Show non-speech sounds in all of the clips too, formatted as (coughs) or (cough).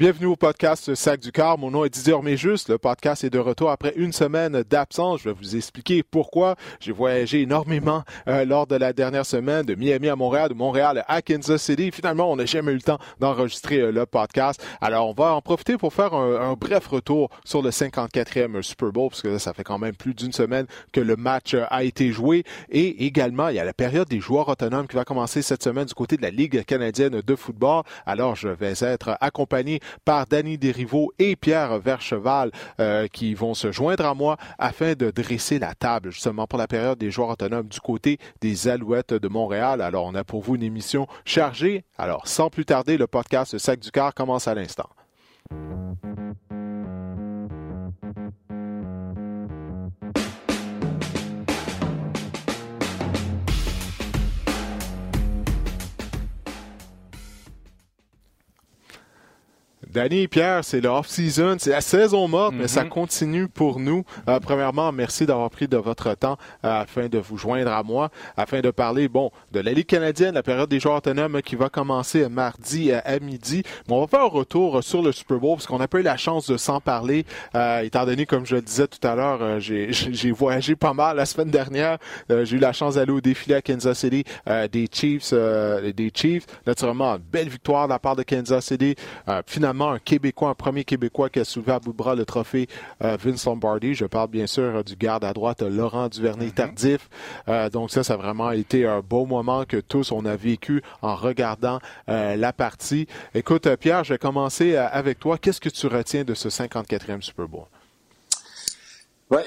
Bienvenue au podcast Sac du Car. Mon nom est Didier Orméjus. Le podcast est de retour après une semaine d'absence. Je vais vous expliquer pourquoi. J'ai voyagé énormément euh, lors de la dernière semaine de Miami à Montréal, de Montréal à Kansas City. Finalement, on n'a jamais eu le temps d'enregistrer euh, le podcast. Alors, on va en profiter pour faire un, bref retour sur le 54e Super Bowl, parce que ça fait quand même plus d'une semaine que le match euh, a été joué. Et également, il y a la période des joueurs autonomes qui va commencer cette semaine du côté de la Ligue canadienne de football. Alors, je vais être accompagné par Danny Desrivaux et Pierre Vercheval euh, qui vont se joindre à moi afin de dresser la table justement pour la période des joueurs autonomes du côté des Alouettes de Montréal. Alors, on a pour vous une émission chargée. Alors, sans plus tarder, le podcast Sac du Car commence à l'instant. Danny et Pierre, c'est le off-season, c'est la saison morte, mais ça mhm. continue pour nous. Euh, premièrement, merci d'avoir pris de votre temps euh, afin de vous joindre à moi, afin de parler, bon, de la Ligue canadienne, la période des joueurs autonomes qui va commencer mardi à midi. Bon, on va faire un retour sur le Super Bowl parce qu'on n'a pas eu la chance de s'en parler, euh, étant donné, comme je le disais tout à l'heure, (laughs) j'ai voyagé pas mal la semaine dernière. j'ai eu la chance d'aller au défilé à Kansas City des Chiefs, des Chiefs. Naturellement, une belle victoire de la part de Kansas City. finalement, un Québécois, un premier Québécois qui a soulevé à bout de bras le trophée euh, Vince Lombardi. Je parle bien sûr euh, du garde à droite Laurent Duvernay-Tardif. Mm-hmm. Euh, donc ça, ça a vraiment été un beau moment que tous on a vécu en regardant la partie. Écoute, Pierre, je vais commencer avec toi. Qu'est-ce que tu retiens de ce 54e Super Bowl? Oui,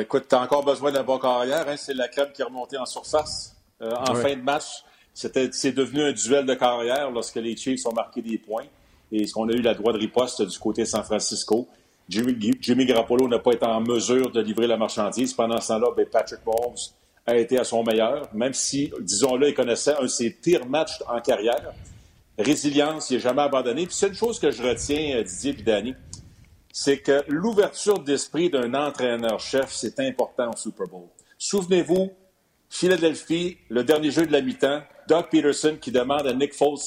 écoute, tu as encore besoin d'un bon carrière. Hein? C'est la crème qui est remontée en surface. en fin de match, c'est devenu un duel de carrière lorsque les Chiefs ont marqué des points et qu'on a eu la droite de riposte du côté de San Francisco. Jimmy, Garoppolo n'a pas été en mesure de livrer la marchandise. Pendant ce temps-là, ben, Patrick Mahomes a été à son meilleur, même si, disons-le, il connaissait un de ses pires matchs en carrière. Résilience, il n'a jamais abandonné. Puis c'est une chose que je retiens, euh, Didier et Danny, c'est que l'ouverture d'esprit d'un entraîneur-chef, c'est important au Super Bowl. Souvenez-vous, Philadelphie, le dernier jeu de la mi-temps, Doug Peterson qui demande à Nick Foles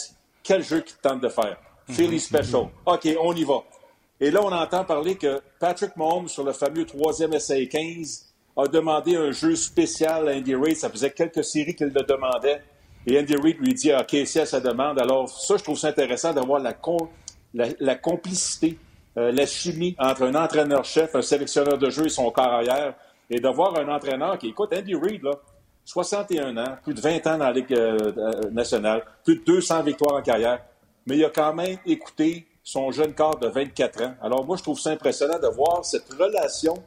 quel jeu qu'il tente de faire. Philly Special. OK, on y va. Et là, on entend parler que Patrick Mahomes, sur le fameux troisième essai 15, a demandé un jeu spécial à Andy Reid. Ça faisait quelques séries qu'il le demandait. Et Andy Reid lui dit OK, c'est à sa demande. Alors, ça, je trouve ça intéressant d'avoir la, la, complicité, euh, la chimie entre un entraîneur-chef, un sélectionneur de jeu et son corps arrière. Et d'avoir un entraîneur qui, écoute, Andy Reid, là, 61 ans, plus de 20 ans dans la Ligue euh, euh, nationale, plus de 200 victoires en carrière mais il a quand même écouté son jeune corps de 24 ans. Alors moi, je trouve ça impressionnant de voir cette relation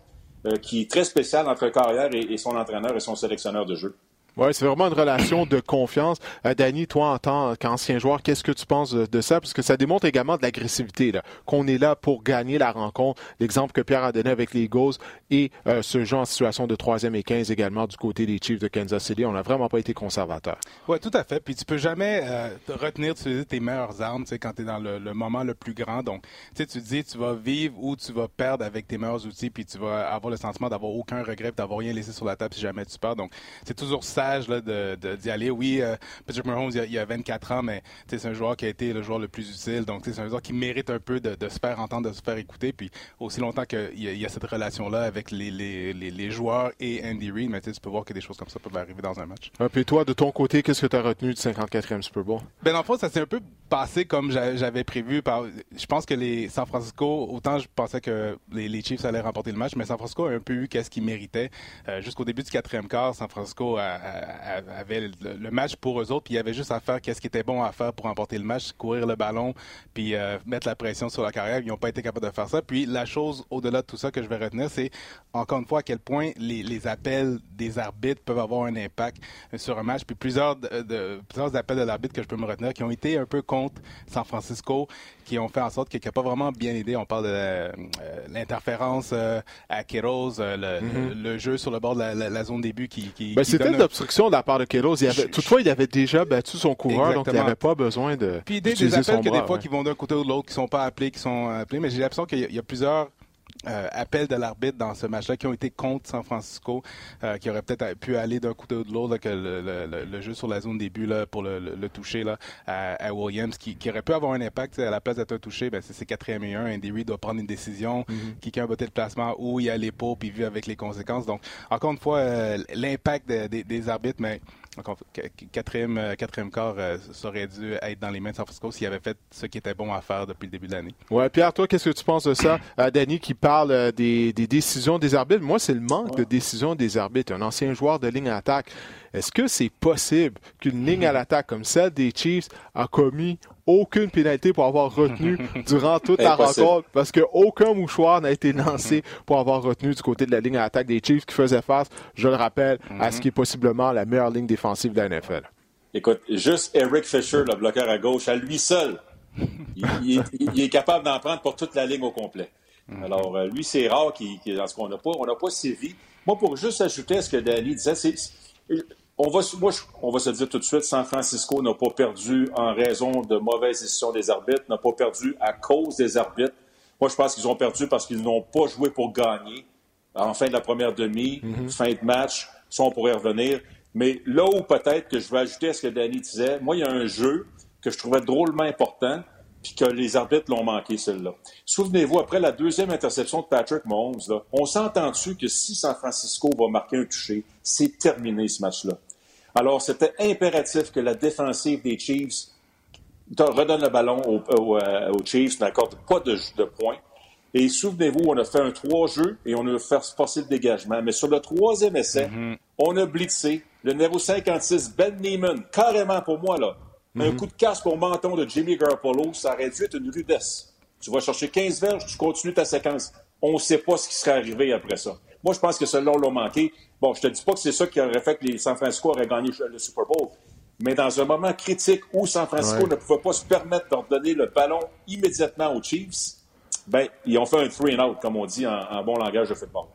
euh, qui est très spéciale entre carrière et, son entraîneur et son sélectionneur de jeu. Oui, c'est vraiment une relation de confiance. Euh, Danny, toi, en tant qu'ancien joueur, qu'est-ce que tu penses de, ça? Parce que ça démontre également de l'agressivité, qu'on est là pour gagner la rencontre. L'exemple que Pierre a donné avec les Eagles et euh, ce jeu en situation de troisième et 15 également du côté des Chiefs de Kansas City. On n'a vraiment pas été conservateur. Oui, tout à fait. Puis tu peux jamais euh, retenir tes meilleures armes quand tu es dans le, moment le plus grand. Donc, tu te dis, tu vas vivre ou tu vas perdre avec tes meilleurs outils, puis tu vas avoir le sentiment d'avoir aucun regret, d'avoir rien laissé sur la table si jamais tu perds. Donc, c'est toujours ça d'y aller. Oui, euh, Patrick Mahomes, il y, a, 24 ans, mais c'est un joueur qui a été le joueur le plus utile. Donc, c'est un joueur qui mérite un peu de, se faire entendre, de se faire écouter. Puis, aussi longtemps qu'il y, a cette relation-là avec les, les, les, joueurs et Andy Reid, mais tu peux voir que des choses comme ça peuvent arriver dans un match. Et puis toi, de ton côté, qu'est-ce que tu as retenu du 54e Super Bowl? Ben, en fait, ça s'est un peu passé comme j'avais prévu. Par, je pense que les San Francisco, autant je pensais que les, Chiefs allaient remporter le match, mais San Francisco a un peu eu qu'est-ce qu'ils méritaient. Euh, jusqu'au début du quatrième quart, San Francisco a, avait le, match pour eux autres, puis il y avait juste à faire qu'est-ce qui était bon à faire pour remporter le match, courir le ballon, puis euh, mettre la pression sur la carrière. Ils n'ont pas été capables de faire ça. Puis la chose au-delà de tout ça que je vais retenir, c'est encore une fois à quel point les, appels des arbitres peuvent avoir un impact sur un match. Puis plusieurs, de, plusieurs appels de l'arbitre que je peux me retenir qui ont été un peu contre San Francisco, qui ont fait en sorte qu'il n'a pas vraiment bien aidé. On parle de euh, l'interférence euh, à Keros, mm-hmm. le, jeu sur le bord de la, zone début qui. qui, ben, une obstruction de la part de toutefois, il avait déjà battu son coureur, donc il n'avait pas besoin de. Puis des, des appels que des fois qui vont d'un côté ou de l'autre, qui sont pas appelés, qui sont appelés, mais j'ai l'impression qu'il y, a plusieurs euh, appels de l'arbitre dans ce match-là qui ont été contre San Francisco, euh, qui auraient peut-être pu aller d'un côté ou de l'autre, que le, jeu sur la zone début là, pour le, toucher là, à, Williams, qui, aurait pu avoir un impact à la place d'être un touché, ben, c'est quatrième et un. Andy Reid doit prendre une décision, mm-hmm. qui a un botté de placement ou il y a les pots, puis vu avec les conséquences. Donc, encore une fois, euh, l'impact des arbitres, mais euh, quatrième quart, euh, ça aurait dû être dans les mains de San Francisco s'il avait fait ce qui était bon à faire depuis le début de l'année. Ouais, Pierre, toi, qu'est-ce que tu penses de ça? (coughs) Euh, Danny qui parle des, décisions des arbitres. Moi, c'est le manque de décisions des arbitres. Un ancien joueur de ligne attaque. Est-ce que c'est possible qu'une ligne à l'attaque comme celle des Chiefs a commis aucune pénalité pour avoir retenu (laughs) durant toute la rencontre parce qu'aucun mouchoir n'a été lancé pour avoir retenu du côté de la ligne à l'attaque des Chiefs qui faisait face, je le rappelle, à ce mhm. qui est possiblement la meilleure ligne défensive de la NFL. Écoute, juste Eric Fisher, le bloqueur à gauche, à lui seul, il, est, capable d'en prendre pour toute la ligne au complet. Mhm. Alors, euh, lui, c'est rare qu'il, dans ce qu'on n'a pas, on n'a pas sévi. Moi, pour juste ajouter à ce que Danny disait, c'est, on va, on va se dire tout de suite, San Francisco n'a pas perdu en raison de mauvaises décisions des arbitres, n'a pas perdu à cause des arbitres. Moi, je pense qu'ils ont perdu parce qu'ils n'ont pas joué pour gagner. En fin de la première demi, mhm. fin de match, ça, on pourrait revenir. Mais là où peut-être que je veux ajouter à ce que Danny disait, moi, il y a un jeu que je trouvais drôlement important, puis que les arbitres l'ont manqué, celle-là. Souvenez-vous, après la deuxième interception de Patrick Mahomes, on s'est entendu que si San Francisco va marquer un toucher, c'est terminé ce match-là? Alors, c'était impératif que la défensive des Chiefs redonne le ballon aux, euh, Chiefs, n'accorde pas de, de points. Et souvenez-vous, on a fait un trois jeux et on a fait forcer le dégagement. Mais sur le troisième essai, mm-hmm. on a blitzé le numéro 56, Ben Neiman, carrément pour moi, là. Un mm-hmm. coup de casque au menton de Jimmy Garoppolo, ça aurait dû être une rudesse. Tu vas chercher 15 verges, tu continues ta séquence. On ne sait pas ce qui serait arrivé après ça. Moi, je pense que cela l'a manqué. Bon, je te dis pas que c'est ça qui aurait fait que les San Francisco auraient gagné le Super Bowl. Mais dans un moment critique où San Francisco ne pouvait pas se permettre de donner le ballon immédiatement aux Chiefs, ben, ils ont fait un three and out, comme on dit en bon langage de football.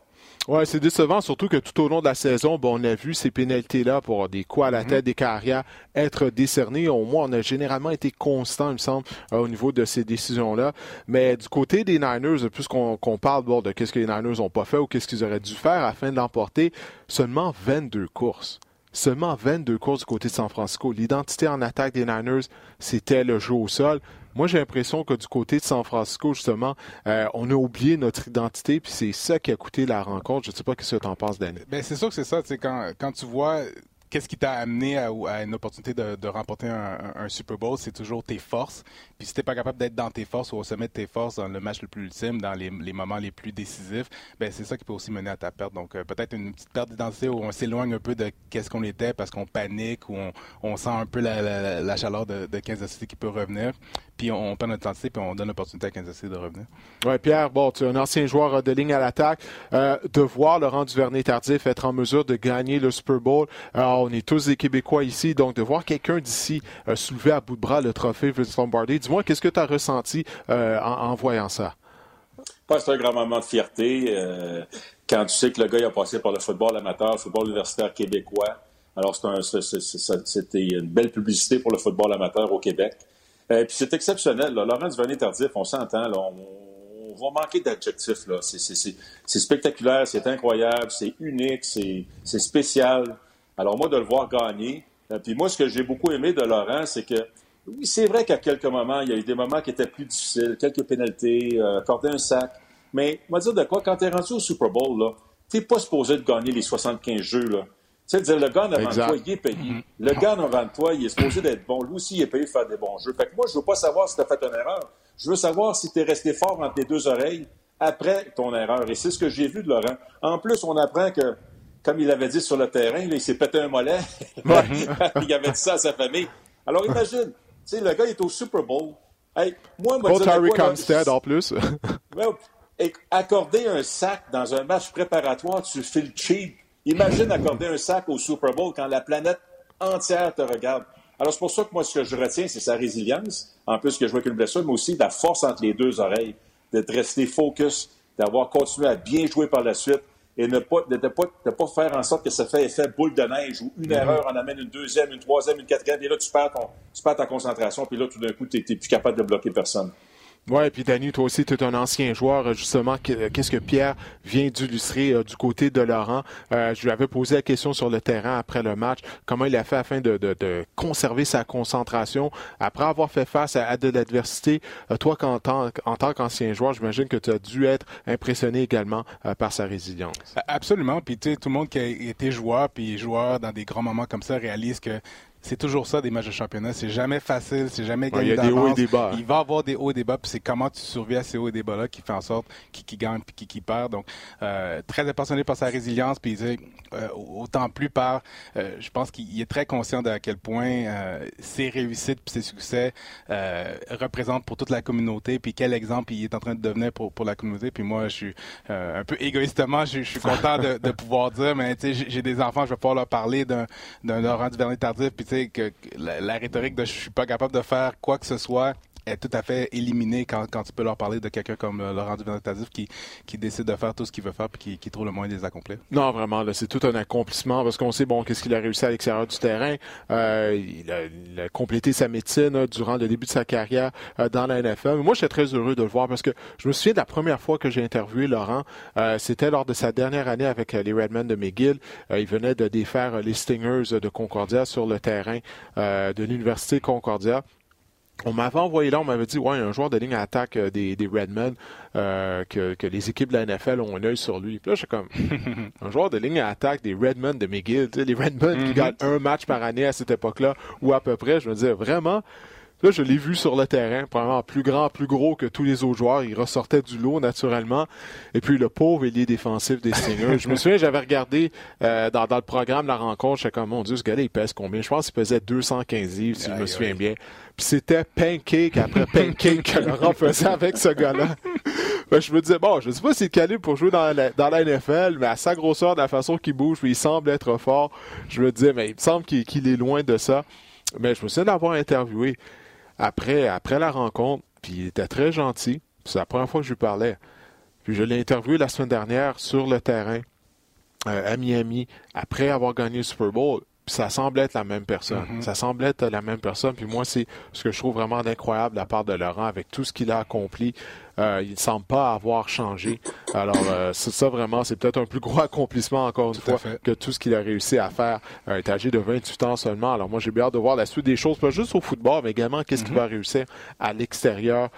Oui, c'est décevant, surtout que tout au long de la saison, bon, on a vu ces pénalités-là pour des coups à la mhm. tête, des carrières être décernées. Au moins, on a généralement été constant, il me semble, euh, au niveau de ces décisions-là. Mais du côté des Niners, puisqu'on parle bon, de qu'est-ce que les Niners n'ont pas fait ou qu'est-ce qu'ils auraient dû faire afin de l'emporter, seulement 22 courses. Seulement 22 courses du côté de San Francisco. L'identité en attaque des Niners, c'était le jeu au sol. Moi, j'ai l'impression que du côté de San Francisco, justement, euh, on a oublié notre identité, puis c'est ça qui a coûté la rencontre. Je ne sais pas ce que tu en penses, Danny. Ben, c'est sûr que c'est ça. Quand, tu vois qu'est-ce qui t'a amené à, une opportunité de, remporter un, Super Bowl, c'est toujours tes forces. Puis si t'es pas capable d'être dans tes forces ou au sommet de tes forces dans le match le plus ultime, dans les, moments les plus décisifs, ben c'est ça qui peut aussi mener à ta perte. Donc euh, peut-être une petite perte d'identité où on s'éloigne un peu de qu'est-ce qu'on était parce qu'on panique ou on, sent un peu la, chaleur de, de Kansas City qui peut revenir. Puis on, perd notre identité puis on donne l'opportunité à Kansas City de revenir. Ouais, Pierre, bon, tu es un ancien joueur de ligne à l'attaque. Euh, de voir Laurent Duvernay-Tardif être en mesure de gagner le Super Bowl. Alors, on est tous des Québécois ici, donc de voir quelqu'un d'ici euh, soulever à bout de bras le trophée Vince Lombardi, dis-moi, qu'est-ce que tu as ressenti euh, en, voyant ça? c'est un grand moment de fierté euh, quand tu sais que le gars a passé par le football amateur, le football universitaire québécois. Alors, c'était une belle publicité pour le football amateur au Québec. Puis c'est exceptionnel. Laurent Duvernay-Tardif, on s'entend, on, on va manquer d'adjectifs. C'est spectaculaire, c'est incroyable, c'est unique, c'est spécial. Alors moi, de le voir gagner, euh, puis moi, ce que j'ai beaucoup aimé de Laurent, c'est que oui, c'est vrai qu'à quelques moments, il y a eu des moments qui étaient plus difficiles, quelques pénalités, euh, accorder un sac. Mais on va dire de quoi, quand tu es rendu au Super Bowl, là, t'es pas supposé de gagner les 75 jeux. Là. Tu sais, dire, le gars en avant de toi, il est payé. Le gars en avant de toi, il est supposé d'être bon. Lui aussi, il est payé de faire des bons jeux. Fait que moi, je veux pas savoir si tu as fait une erreur. Je veux savoir si tu es resté fort entre les deux oreilles après ton erreur. Et c'est ce que j'ai vu de Laurent. En plus, on apprend que comme il avait dit sur le terrain, il s'est pété un mollet. (laughs) (laughs) il avait dit ça à sa famille. Alors imagine, tu sais, le gars est au Super Bowl. Hey, moi, moi, Terry en plus. accorder un sac dans un match préparatoire, tu fais le cheap. Imagine accorder un sac au Super Bowl quand la planète entière te regarde. Alors, c'est pour ça que moi, ce que je retiens, c'est sa résilience, en plus que je vois qu'une blessure, mais aussi la force entre les deux oreilles, d'être resté focus, d'avoir continué à bien jouer par la suite et ne pas, de, pas, pas faire en sorte que ça fait effet boule de neige ou une mhm. erreur en amène une deuxième, une troisième, une quatrième, et là, tu perds, ton, tu perds ta concentration, puis là, tout d'un coup, tu n'es plus capable de bloquer personne. Oui, puis Danny, toi aussi, tu es un ancien joueur. Justement, qu'est-ce que Pierre vient d'illustrer euh, du côté de Laurent? Euh, je lui avais posé la question sur le terrain après le match. Comment il a fait afin de, conserver sa concentration après avoir fait face à, de l'adversité? Euh, toi, en tant, en tant qu'ancien joueur, j'imagine que tu as dû être impressionné également par sa résilience. Absolument. Puis, tu sais, tout le monde qui a été joueur, puis joueur dans des grands moments comme ça, réalise que c'est toujours ça des matchs de championnat. C'est jamais facile, c'est jamais gagné Il y a des hauts et des bas. Il va y avoir des hauts et des bas, puis c'est comment tu survis à ces hauts et des bas-là qui fait en sorte qui, qui gagne puis qui, qui perd. Donc, euh, très impressionné par sa résilience, puis euh, autant plus par, euh, je pense qu'il est très conscient de à quel point euh, ses réussites puis ses succès euh, représentent pour toute la communauté, puis quel exemple il est en train de devenir pour, pour la communauté. Puis moi, je suis un peu égoïstement, je, suis (laughs) content de, de, pouvoir dire, mais tu sais, j'ai des enfants, je vais pouvoir leur parler d'un Laurent Duvernay-Tardif, puis que, la, rhétorique de je suis pas capable de faire quoi que ce soit est tout à fait éliminée quand, quand tu peux leur parler de quelqu'un comme euh, Laurent Duvernay-Tardif qui, qui décide de faire tout ce qu'il veut faire puis qui, trouve le moyen de les accomplir. Non, vraiment, c'est tout un accomplissement parce qu'on sait bon qu'est-ce qu'il a réussi à l'extérieur du terrain. Euh, il, a, complété sa médecine durant le début de sa carrière euh, dans la NFL. Moi, j'étais très heureux de le voir parce que je me souviens de la première fois que j'ai interviewé Laurent, c'était lors de sa dernière année avec les Redmen de McGill. il venait de défaire les Stingers de Concordia sur le terrain de l'Université Concordia. On m'avait envoyé là, on m'avait dit, ouais, un joueur de ligne à attaque euh, des, des Redmen, euh, que, que, les équipes de la NFL ont un œil sur lui. Puis là, suis comme, (laughs) un joueur de ligne à attaque des Redmen de McGill, tu sais, les Redmen qui mm-hmm. gagnent un match par année à cette époque-là, ou à peu près, je me disais, vraiment, Là, je l'ai vu sur le terrain, probablement plus grand, plus gros que tous les autres joueurs. Il ressortait du lot naturellement. Et puis le pauvre ailier défensif des Stingers. je me souviens, j'avais regardé euh, dans, dans, le programme la rencontre, j'étais comme, mon Dieu, ce gars-là, il pèse combien? Je pense qu'il pesait 215 livres, si je me souviens bien. Puis c'était pancake après pancake que Laurent faisait avec ce gars-là. Ben, je me disais, bon, je sais pas s'il est calé pour jouer dans la, dans la NFL, mais à sa grosseur, de la façon qu'il bouge, puis il semble être fort, je me disais, mais il me semble qu'il est loin de ça. Mais je me souviens d'avoir interviewé après, après la rencontre, puis il était très gentil. C'est la première fois que je lui parlais. Puis je l'ai interviewé la semaine dernière sur le terrain euh, à Miami, après avoir gagné le Super Bowl. Puis ça semble être la même personne. Mm-hmm. Ça semble être la même personne. Puis moi, c'est ce que je trouve vraiment incroyable de la part de Laurent avec tout ce qu'il a accompli. Euh, il ne semble pas avoir changé. Alors, euh, ça vraiment, c'est peut-être un plus gros (laughs) accomplissement, encore une fois, que tout ce qu'il a réussi à faire. Euh, il est âgé de 28 ans seulement. Alors, moi, j'ai bien hâte de voir la suite des choses, pas juste au football, mais également qu'est-ce qu'il mm-hmm. va réussir à l'extérieur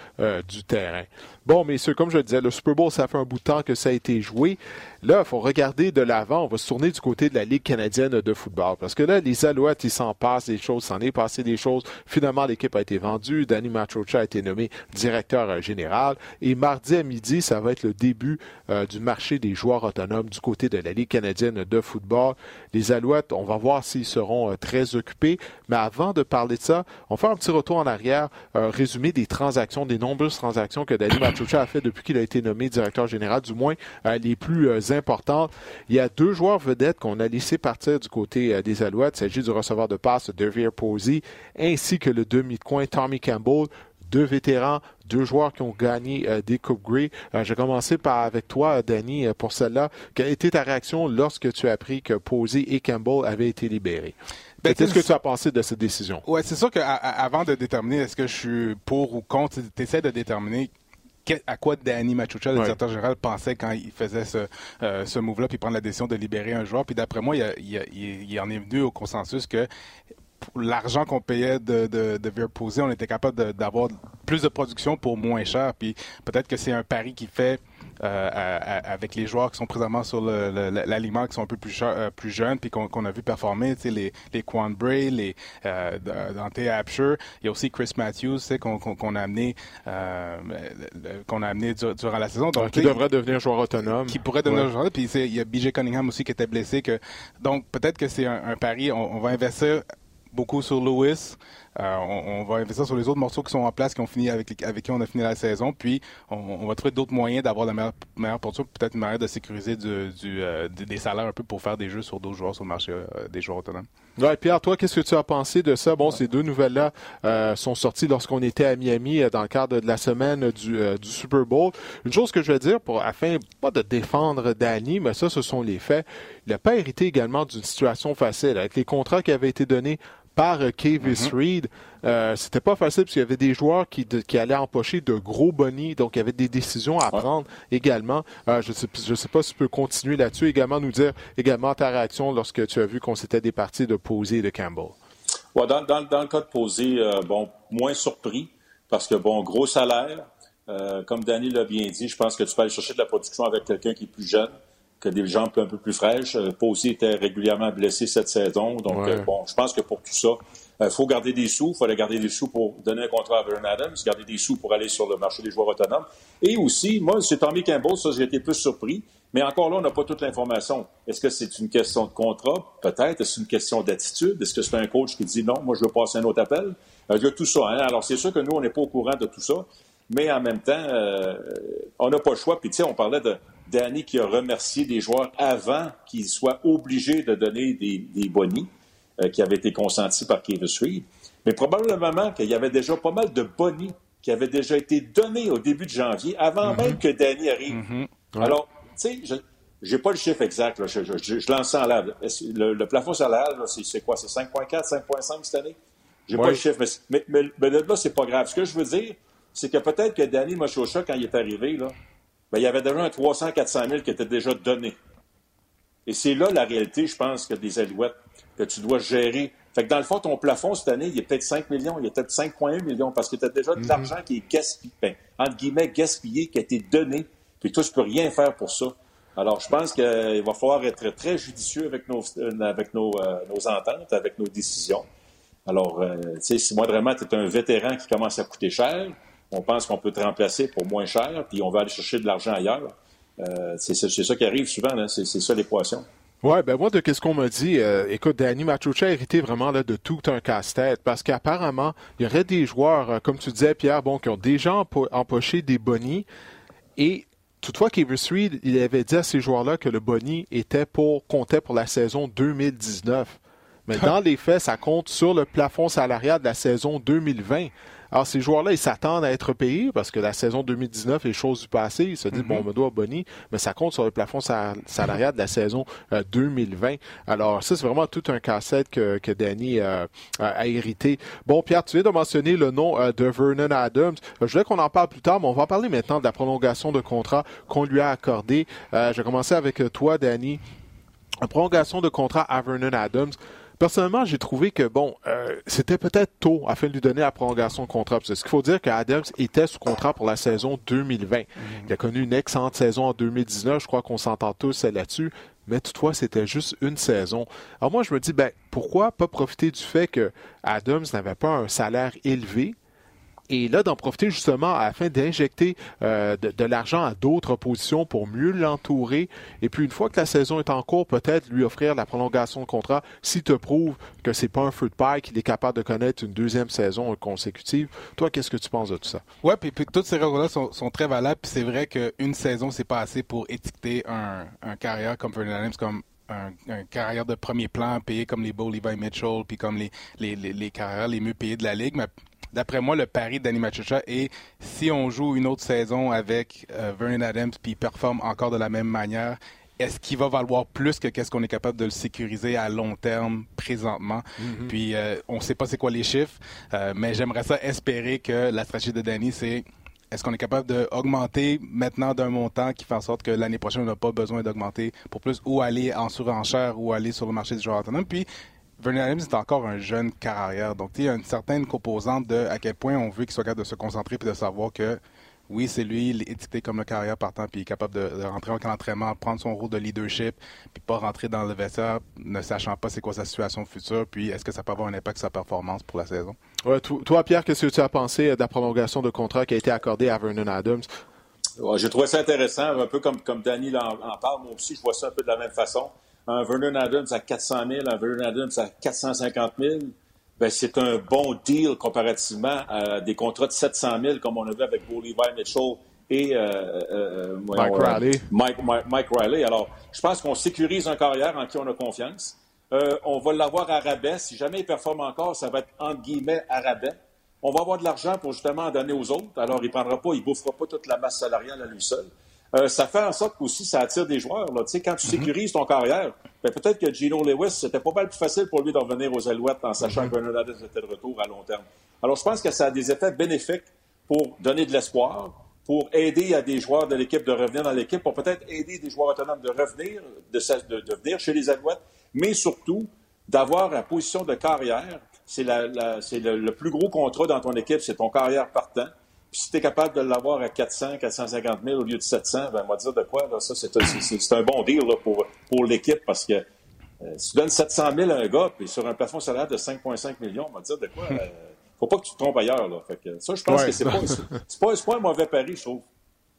du terrain. Bon, messieurs, comme je le disais, le Super Bowl, ça fait un bout de temps que ça a été joué. Là, il faut regarder de l'avant. On va se tourner du côté de la Ligue canadienne de football. Parce que là, les Alouettes, ils s'en passent des choses, s'en est passé des choses. Finalement, l'équipe a été vendue. Danny Matrocha a été nommé directeur général. Et mardi à midi, ça va être le début euh, du marché des joueurs autonomes du côté de la Ligue canadienne de football. Les Alouettes, on va voir s'ils seront euh, très occupés. Mais avant de parler de ça, on faire un petit retour en arrière, euh, résumé des transactions, des nombreuses transactions que Danny Matrocha a fait depuis qu'il a été nommé directeur général, du moins les plus importantes. Il y a deux joueurs vedettes qu'on a laissé partir du côté des Alouettes. Il s'agit du receveur de passe Devier Posey ainsi que le demi-coin Tommy Campbell deux vétérans, deux joueurs qui ont gagné euh, des Coupes Grey. Euh, je vais commencer par avec toi, Danny, euh, pour celle-là. Quelle était ta réaction lorsque tu as appris que Posey et Campbell avaient été libérés? Ben, Qu'est-ce que tu as pensé de cette décision? Oui, c'est sûr qu'avant de déterminer est-ce que je suis pour ou contre, tu essaies de déterminer à quoi Danny Machucha, le directeur général, pensait quand il faisait ce, ce move-là, puis prendre la décision de libérer un joueur. Puis d'après moi, il, il, en est venu au consensus que l'argent qu'on payait de, de, de on était capable d'avoir plus de production pour moins cher. Puis peut-être que c'est un pari qui fait euh, avec les joueurs qui sont présentement sur l'aliment, qui sont un peu plus, euh, plus jeunes, puis qu'on a vu performer, les, les Quan Bray, les euh, Dante Apsher. Il y a aussi Chris Matthews, qu'on a amené, qu'on a amené durant la saison. Donc, qui devrait devenir joueur autonome. Qui pourrait devenir joueur. Puis il y a BJ Cunningham aussi qui était blessé. Que, donc peut-être que c'est un, pari. on va investir beaucoup sur Lewis. Euh, on, va investir sur les autres morceaux qui sont en place, qui ont fini avec, qui on a fini la saison. Puis on, va trouver d'autres moyens d'avoir la meilleure, meilleure peut-être une manière de sécuriser euh, des salaires un peu pour faire des jeux sur d'autres joueurs sur le marché euh, des joueurs autonomes. Ouais, Pierre, toi, qu'est-ce que tu as pensé de ça? Bon, ces deux nouvelles-là sont sorties lorsqu'on était à Miami dans le cadre de la semaine du, du Super Bowl. Une chose que je veux dire, pour afin pas de défendre Danny, mais ça, ce sont les faits. Il n'a pas hérité également d'une situation facile avec les contrats qui avaient été donnés par Kavis mm-hmm. Reed. Euh, c'était pas facile parce qu'il y avait des joueurs qui, qui allaient empocher de gros bonnies, donc il y avait des décisions à prendre également. Euh, je sais, je sais pas si tu peux continuer là-dessus, également nous dire également ta réaction lorsque tu as vu qu'on s'était départi de Posey et de Campbell. Ouais, dans, dans, dans, le cas de Posey, euh, bon, moins surpris parce que bon, gros salaire. Euh, comme Danny l'a bien dit, je pense que tu peux aller chercher de la production avec quelqu'un qui est plus jeune que des jambes un peu plus fraîches. Euh, Posey était régulièrement blessé cette saison, donc bon, je pense que pour tout ça, il euh, faut garder des sous. Il fallait garder des sous pour donner un contrat à Vernon Adams, garder des sous pour aller sur le marché des joueurs autonomes. Et aussi, moi, c'est Tommy Campbell, ça, j'ai été plus surpris. Mais encore là, on n'a pas toute l'information. Est-ce que c'est une question de contrat? Peut-être. Est-ce une question d'attitude? Est-ce que c'est un coach qui dit non, moi, je veux passer un autre appel? Euh, il y a tout ça. Hein? Alors, c'est sûr que nous, on n'est pas au courant de tout ça. Mais en même temps, euh, on n'a pas le choix. Puis, tu sais, on parlait de Danny qui a remercié des joueurs avant qu'ils soient obligés de donner des, des bonnies. Euh, qui avait été consenti par Kevin Reed. Mais probablement qu'il y avait déjà pas mal de bonnies qui avaient déjà été donnés au début de janvier, avant mm-hmm. même que Danny arrive. Mm-hmm. Alors, tu sais, je n'ai pas le chiffre exact. Je, je, lance ça en l'air. Le, plafond salarial, c'est quoi? C'est 5,4, 5,5 cette année? J'ai pas le chiffre. Mais, mais, mais, là, c'est pas grave. Ce que je veux dire, c'est que peut-être que Danny Mochocha, quand il est arrivé, là, ben, il y avait déjà un 300, 400 000 qui était déjà donné. Et c'est là la réalité, je pense, que des Alouettes que tu dois gérer. Fait que dans le fond, ton plafond cette année, il est peut-être 5 millions, il est peut-être 5,1 millions parce que tu as déjà de mhm. l'argent qui est gaspillé, ben, entre guillemets, gaspillé, qui a été donné, puis toi, tu peux rien faire pour ça. Alors, je pense qu'il va falloir être très judicieux avec nos, euh, avec nos, euh, nos ententes, avec nos décisions. Alors, euh, tu sais, si moi, vraiment, tu es un vétéran qui commence à coûter cher, on pense qu'on peut te remplacer pour moins cher, puis on va aller chercher de l'argent ailleurs. c'est ça qui arrive souvent, c'est ça l'équation. Ouais, ben moi, de qu'est-ce qu'on m'a dit, euh, écoute, Danny Machucha a hérité vraiment là, de tout un casse-tête parce qu'apparemment, il y aurait des joueurs, euh, comme tu disais, Pierre, bon, qui ont déjà empoché des bonnies et toutefois, Kevin Reed, il avait dit à ces joueurs-là que le boni était pour, comptait pour la saison 2019. Mais (laughs) dans les faits, ça compte sur le plafond salarial de la saison 2020. Alors, ces joueurs-là, ils s'attendent à être payés parce que la saison 2019 est chose du passé. Ils se disent, bon, on me doit Bonnie, mais ça compte sur le plafond salarial de la saison 2020. Euh, Alors, ça, c'est vraiment tout un cassette que, que Danny euh, a hérité. Bon, Pierre, tu viens de mentionner le nom euh, de Vernon Adams. je voulais qu'on en parle plus tard, mais on va parler maintenant de la prolongation de contrat qu'on lui a accordé. je vais commencer avec toi, Danny. La prolongation de contrat à Vernon Adams. Personnellement, j'ai trouvé que, bon, euh, c'était peut-être tôt afin de lui donner la prolongation de contrat. Parce qu'il faut dire qu'Adams était sous contrat pour la saison 2020. Mhm. Il a connu une excellente saison en 2019. Je crois qu'on s'entend tous là-dessus. Mais toutefois, c'était juste une saison. Alors moi, je me dis, ben, pourquoi pas profiter du fait que Adams n'avait pas un salaire élevé, et là, d'en profiter justement afin d'injecter euh, de, l'argent à d'autres positions pour mieux l'entourer. Et puis, une fois que la saison est en cours, peut-être lui offrir la prolongation de contrat s'il te prouve que c'est pas un feu de paille, qu'il est capable de connaître une deuxième saison consécutive. Toi, qu'est-ce que tu penses de tout ça? Oui, puis, toutes ces raisons-là sont, très valables. Puis c'est vrai qu'une saison, c'est pas assez pour étiqueter un, carrière comme Fernandez comme un, carrière de premier plan payé comme les Beau Levi Mitchell puis comme les, les, les, carrières les mieux payés de la ligue. D'après moi, le pari d'Annie Machucha est si on joue une autre saison avec euh, Vernon Adams puis il performe encore de la même manière, est-ce qu'il va valoir plus que qu'est-ce qu'on est capable de le sécuriser à long terme présentement? Mm-hmm. Puis euh, on ne sait pas c'est quoi les chiffres, euh, mais j'aimerais ça espérer que la stratégie de Danny, c'est est-ce qu'on est capable d'augmenter maintenant d'un montant qui fait en sorte que l'année prochaine, on n'a pas besoin d'augmenter pour plus ou aller en surenchère ou aller sur le marché du joueur autonome? Puis Vernon Adams est encore un jeune carrière. Donc, il y a une certaine composante de à quel point on veut qu'il soit capable de se concentrer et de savoir que oui, c'est lui, il est étiqueté comme le carrière partant, puis il est capable de, rentrer en entraînement, prendre son rôle de leadership, puis pas rentrer dans le vestiaire ne sachant pas c'est quoi sa situation future, puis est-ce que ça peut avoir un impact sur sa performance pour la saison? Ouais, toi, Pierre, qu'est-ce que tu as pensé de la prolongation de contrat qui a été accordée à Vernon Adams? J'ai trouvé ça intéressant, un peu comme, comme Danny en, en, parle. Moi aussi, je vois ça un peu de la même façon un Vernon Adams à 400 000, un Vernon Adams à 450 000, ben c'est un bon deal comparativement à des contrats de 700 000 comme on a vu avec Levi Mitchell et euh, euh, euh, Mike, Riley. Mike, Mike, Riley. Alors, je pense qu'on sécurise un carrière en qui on a confiance. on va l'avoir à rabais. Si jamais il performe encore, ça va être entre guillemets à rabais. On va avoir de l'argent pour justement en donner aux autres. Alors, il ne prendra pas, il bouffera pas toute la masse salariale à lui seul. Euh, ça fait en sorte qu'aussi ça attire des joueurs. Là. Tu sais, quand tu mm-hmm. sécurises ton carrière, ben, peut-être que Gino Lewis, c'était pas mal plus facile pour lui de revenir aux Alouettes en sachant mm-hmm. que Bernard était de retour à long terme. Alors, je pense que ça a des effets bénéfiques pour donner de l'espoir, pour aider à des joueurs de l'équipe de revenir dans l'équipe, pour peut-être aider des joueurs autonomes de revenir, de, de, venir chez les Alouettes, mais surtout d'avoir la position de carrière. C'est la, le, plus gros contrat dans ton équipe, c'est ton carrière partant. Puis si tu es capable de l'avoir à 400, 450 000 au lieu de 700, ben, on va dire de quoi, là, ça, c'est un bon deal pour, pour l'équipe parce que euh, si tu donnes 700 000 à un gars, puis sur un plafond salaire de 5,5 millions, on va dire de quoi. Euh, faut pas que tu te trompes ailleurs. Là. Fait que ça, je pense que c'est pas, pas, pas, un mauvais pari, je trouve.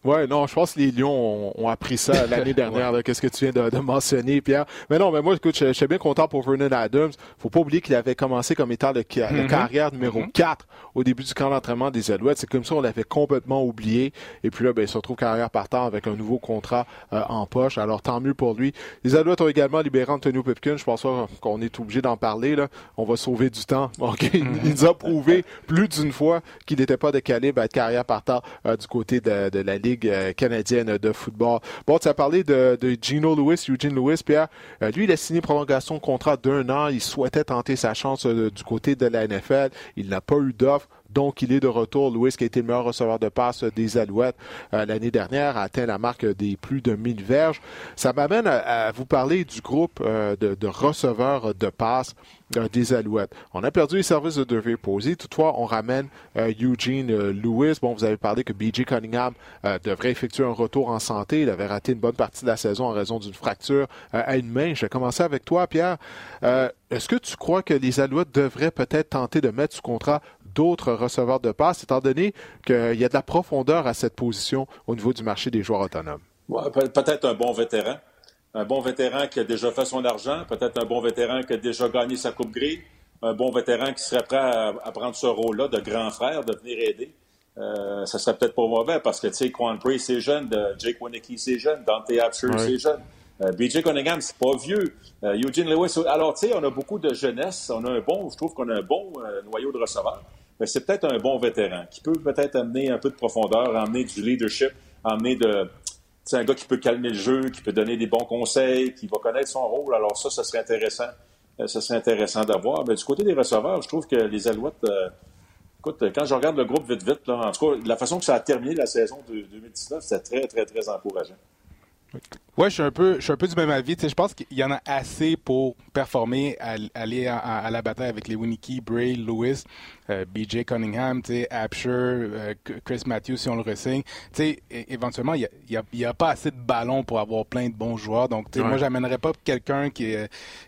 Ouais, non, je pense que les Lions ont, appris ça (laughs) l'année dernière. Qu'est-ce que tu viens de, mentionner, Pierre Mais non, mais moi, écoute, je, suis bien content pour Vernon Adams. Faut pas oublier qu'il avait commencé comme étant le, mm-hmm. carrière numéro 4 mm-hmm. au début du camp d'entraînement des Alouettes. C'est comme ça, on l'avait complètement oublié. Et puis là, ben, il se retrouve carrière partant avec un nouveau contrat euh, en poche. Alors tant mieux pour lui. Les Alouettes ont également libéré Antonio Pipkin. Je pense qu'on est obligé d'en parler. Là. On va sauver du temps. (laughs) Okay. Il nous a prouvé plus d'une fois qu'il n'était pas de calibre à être carrière partant euh, du côté de, de la Ligue euh, canadienne de football. Bon, tu as parlé de, Gino Lewis, Eugene Lewis, Pierre. Euh, lui, il a signé prolongation de contrat d'un an. Il souhaitait tenter sa chance euh, du côté de la NFL. Il n'a pas eu d'offre. Donc, il est de retour. Louis, qui a été le meilleur receveur de passe des Alouettes euh, l'année dernière, a atteint la marque des plus de 1000 verges. Ça m'amène à, vous parler du groupe euh, de, receveurs de passe euh, des Alouettes. On a perdu les services de Devere Posey. Toutefois, on ramène Eugene Lewis. Bon, vous avez parlé que B.J. Cunningham devrait effectuer un retour en santé. Il avait raté une bonne partie de la saison en raison d'une fracture à une main. Je vais commencer avec toi, Pierre. Est-ce que tu crois que les Alouettes devraient peut-être tenter de mettre sous contrat d'autres receveurs de passe, étant donné qu'il y a de la profondeur à cette position au niveau du marché des joueurs autonomes? peut-être un bon vétéran. Un bon vétéran qui a déjà fait son argent, peut-être un bon vétéran qui a déjà gagné sa Coupe Gris, un bon vétéran qui serait prêt à, prendre ce rôle-là de grand frère, de venir aider. Euh, ça serait peut-être pas mauvais parce que, tu sais, Quan Bray, c'est jeune, Jake Winicky, c'est jeune, Dante Absher, c'est jeune. Euh, BJ Cunningham, c'est pas vieux. Euh, Eugene Lewis, alors, tu sais, on a beaucoup de jeunesse. On a un bon, je trouve qu'on a un bon euh, noyau de receveurs c'est peut-être un bon vétéran qui peut peut-être amener un peu de profondeur, amener du leadership, amener de. C'est un gars qui peut calmer le jeu, qui peut donner des bons conseils, qui va connaître son rôle. Alors ça, ça serait intéressant. Euh, ça serait intéressant d'avoir. Mais du côté des receveurs, je trouve que les Alouettes, euh, écoute, quand je regarde le groupe vite vite, là, en tout cas, la façon que ça a terminé la saison de 2019, c'est très, très, très encourageant. Ouais, je suis un peu, je suis un peu du même avis. je pense qu'il y en a assez pour performer, aller à, la bataille avec les Winnicky, Bray, Lewis, euh, BJ Cunningham, Absher, euh, Chris Matthews si on le ressigne. éventuellement, il n'y a, y a, pas assez de ballons pour avoir plein de bons joueurs. Donc, moi, j'amènerais pas quelqu'un qui,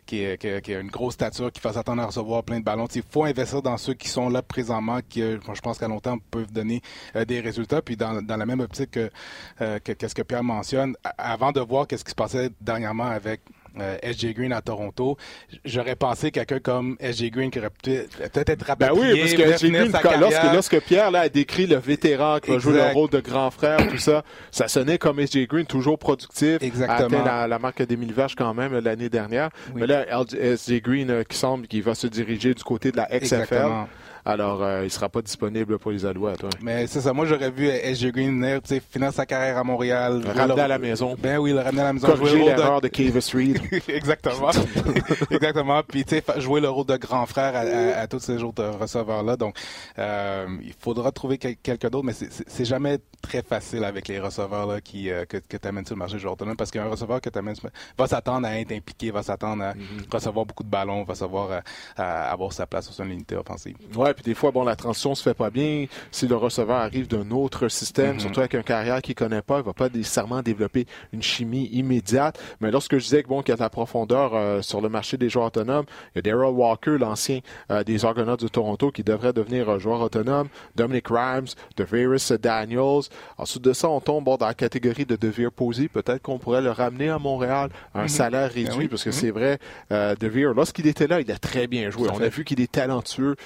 qui, qui, a une grosse stature, qui fasse attendre à recevoir plein de ballons. Il faut investir dans ceux qui sont là présentement, qui, je pense qu'à long terme, peuvent donner euh, des résultats. Puis dans, dans la même optique que, que, ce que Pierre mentionne, avant de voir qu'est-ce qui se passait dernièrement avec euh, SJ Green à Toronto, j'aurais pensé quelqu'un comme SJ Green qui aurait peut-être être rapatrié. Ben oui, parce que SJ Green, lorsque, lorsque, Pierre là, a décrit le vétéran qui va jouer le rôle de grand frère, tout ça, ça sonnait comme SJ Green, toujours productif, Exactement. a atteint la, marque des 1000 vaches quand même l'année dernière. Mais là, SJ Green euh, qui semble qu'il va se diriger du côté de la XFL. Alors, euh, il ne sera pas disponible pour les Alouettes. Mais c'est ça. Moi, j'aurais vu SJ Green venir, finir sa carrière à Montréal. Le ramener à la maison. Ben oui, le ramener à la maison. Corriger l'erreur de, de Cavis Reed. (laughs) Exactement. (laughs) Exactement. Puis, tu sais, jouer le rôle de grand frère à, tous ces autres receveurs-là. Donc, euh, il faudra trouver quelqu'un d'autre, mais c'est jamais très facile avec les receveurs là, qui, euh, que, que tu amènes sur le marché autonome parce qu'un receveur que tu amènes va s'attendre à être impliqué, va s'attendre à mm-hmm. recevoir beaucoup de ballons, va savoir à, avoir sa place sur une unité offensive. Ouais, puis des fois, bon, la transition se fait pas bien. Si le receveur arrive d'un autre système, mm-hmm. surtout avec un carrière qu'il connaît pas, il va pas nécessairement développer une chimie immédiate. Mais lorsque je disais que bon, qu'il y a de la profondeur euh, sur le marché des joueurs autonomes, il y a Daryl Walker, l'ancien euh, des Argonauts de Toronto, qui devrait devenir joueur autonome. Dominic Rhymes, DeVaris Daniels. Ensuite de ça, on tombe dans la catégorie de Devere Posey. Peut-être qu'on pourrait le ramener à Montréal à un mm-hmm. salaire ben réduit, parce que mm-hmm. c'est vrai, euh, Devere, lorsqu'il était là, il a très bien joué. On a vu qu'il est talentueux.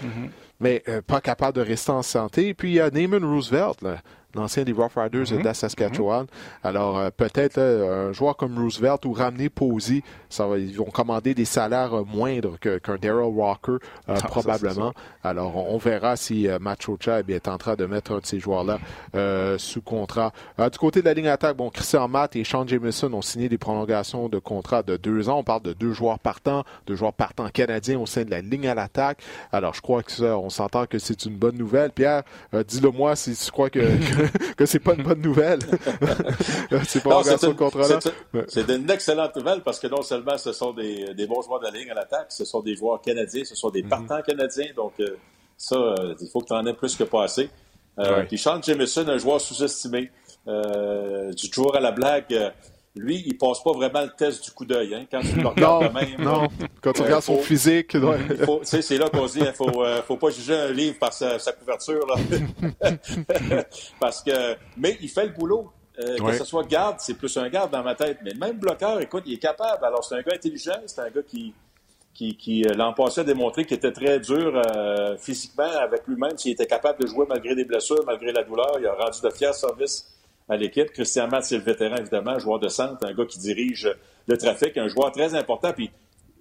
Mais pas capable de rester en santé. Puis il y a Neyman Roosevelt, là, l'ancien des Rough Riders mm de Saskatchewan. Alors, euh, peut-être un joueur comme Roosevelt ou ramener Posey, ça va, ils vont commander des salaires euh, moindres qu'un Daryl Walker, euh, ah, probablement. Alors, on, verra si Matt Chocha est en train de mettre un de ces joueurs-là sous contrat. du côté de la ligne attaque, bon, Christian Matt et Sean Jameson ont signé des prolongations de contrat de deux ans. On parle de deux joueurs partants, deux joueurs partants canadiens au sein de la ligne à l'attaque. Alors, je crois que ça, on s'entend que c'est une bonne nouvelle. Pierre, dis-le moi si tu crois que (laughs) que (laughs) c'est pas une bonne nouvelle. (laughs) c'est pas. C'est une excellente nouvelle parce que non seulement ce sont des, des bons joueurs de la ligne à l'attaque, ce sont des joueurs canadiens, ce sont des mhm. partants canadiens. Donc, euh, ça, euh, il faut que tu en aies plus que pas assez. Euh, Puis Sean Jameson, un joueur sous-estimé, euh, du joueur à la blague lui, il passe pas vraiment le test du coup d'œil. Hein, quand tu le (laughs) regardes de même. Non, quand tu regardes son physique. (laughs) c'est là qu'on dit il hein, faut, euh, faut pas juger un livre par sa, couverture. Là. (laughs) Parce que, mais il fait le boulot. Euh, que ce soit garde, c'est plus un garde dans ma tête. Mais même bloqueur, écoute, il est capable. Alors, c'est un gars intelligent, c'est un gars qui, qui, qui euh, l'an passé a démontré qu'il était très dur physiquement avec lui-même, s'il était capable de jouer malgré des blessures, malgré la douleur. Il a rendu de fiers services à l'équipe. Christian Matt, c'est le vétéran, évidemment, joueur de centre, un gars qui dirige le trafic, un joueur très important. Puis,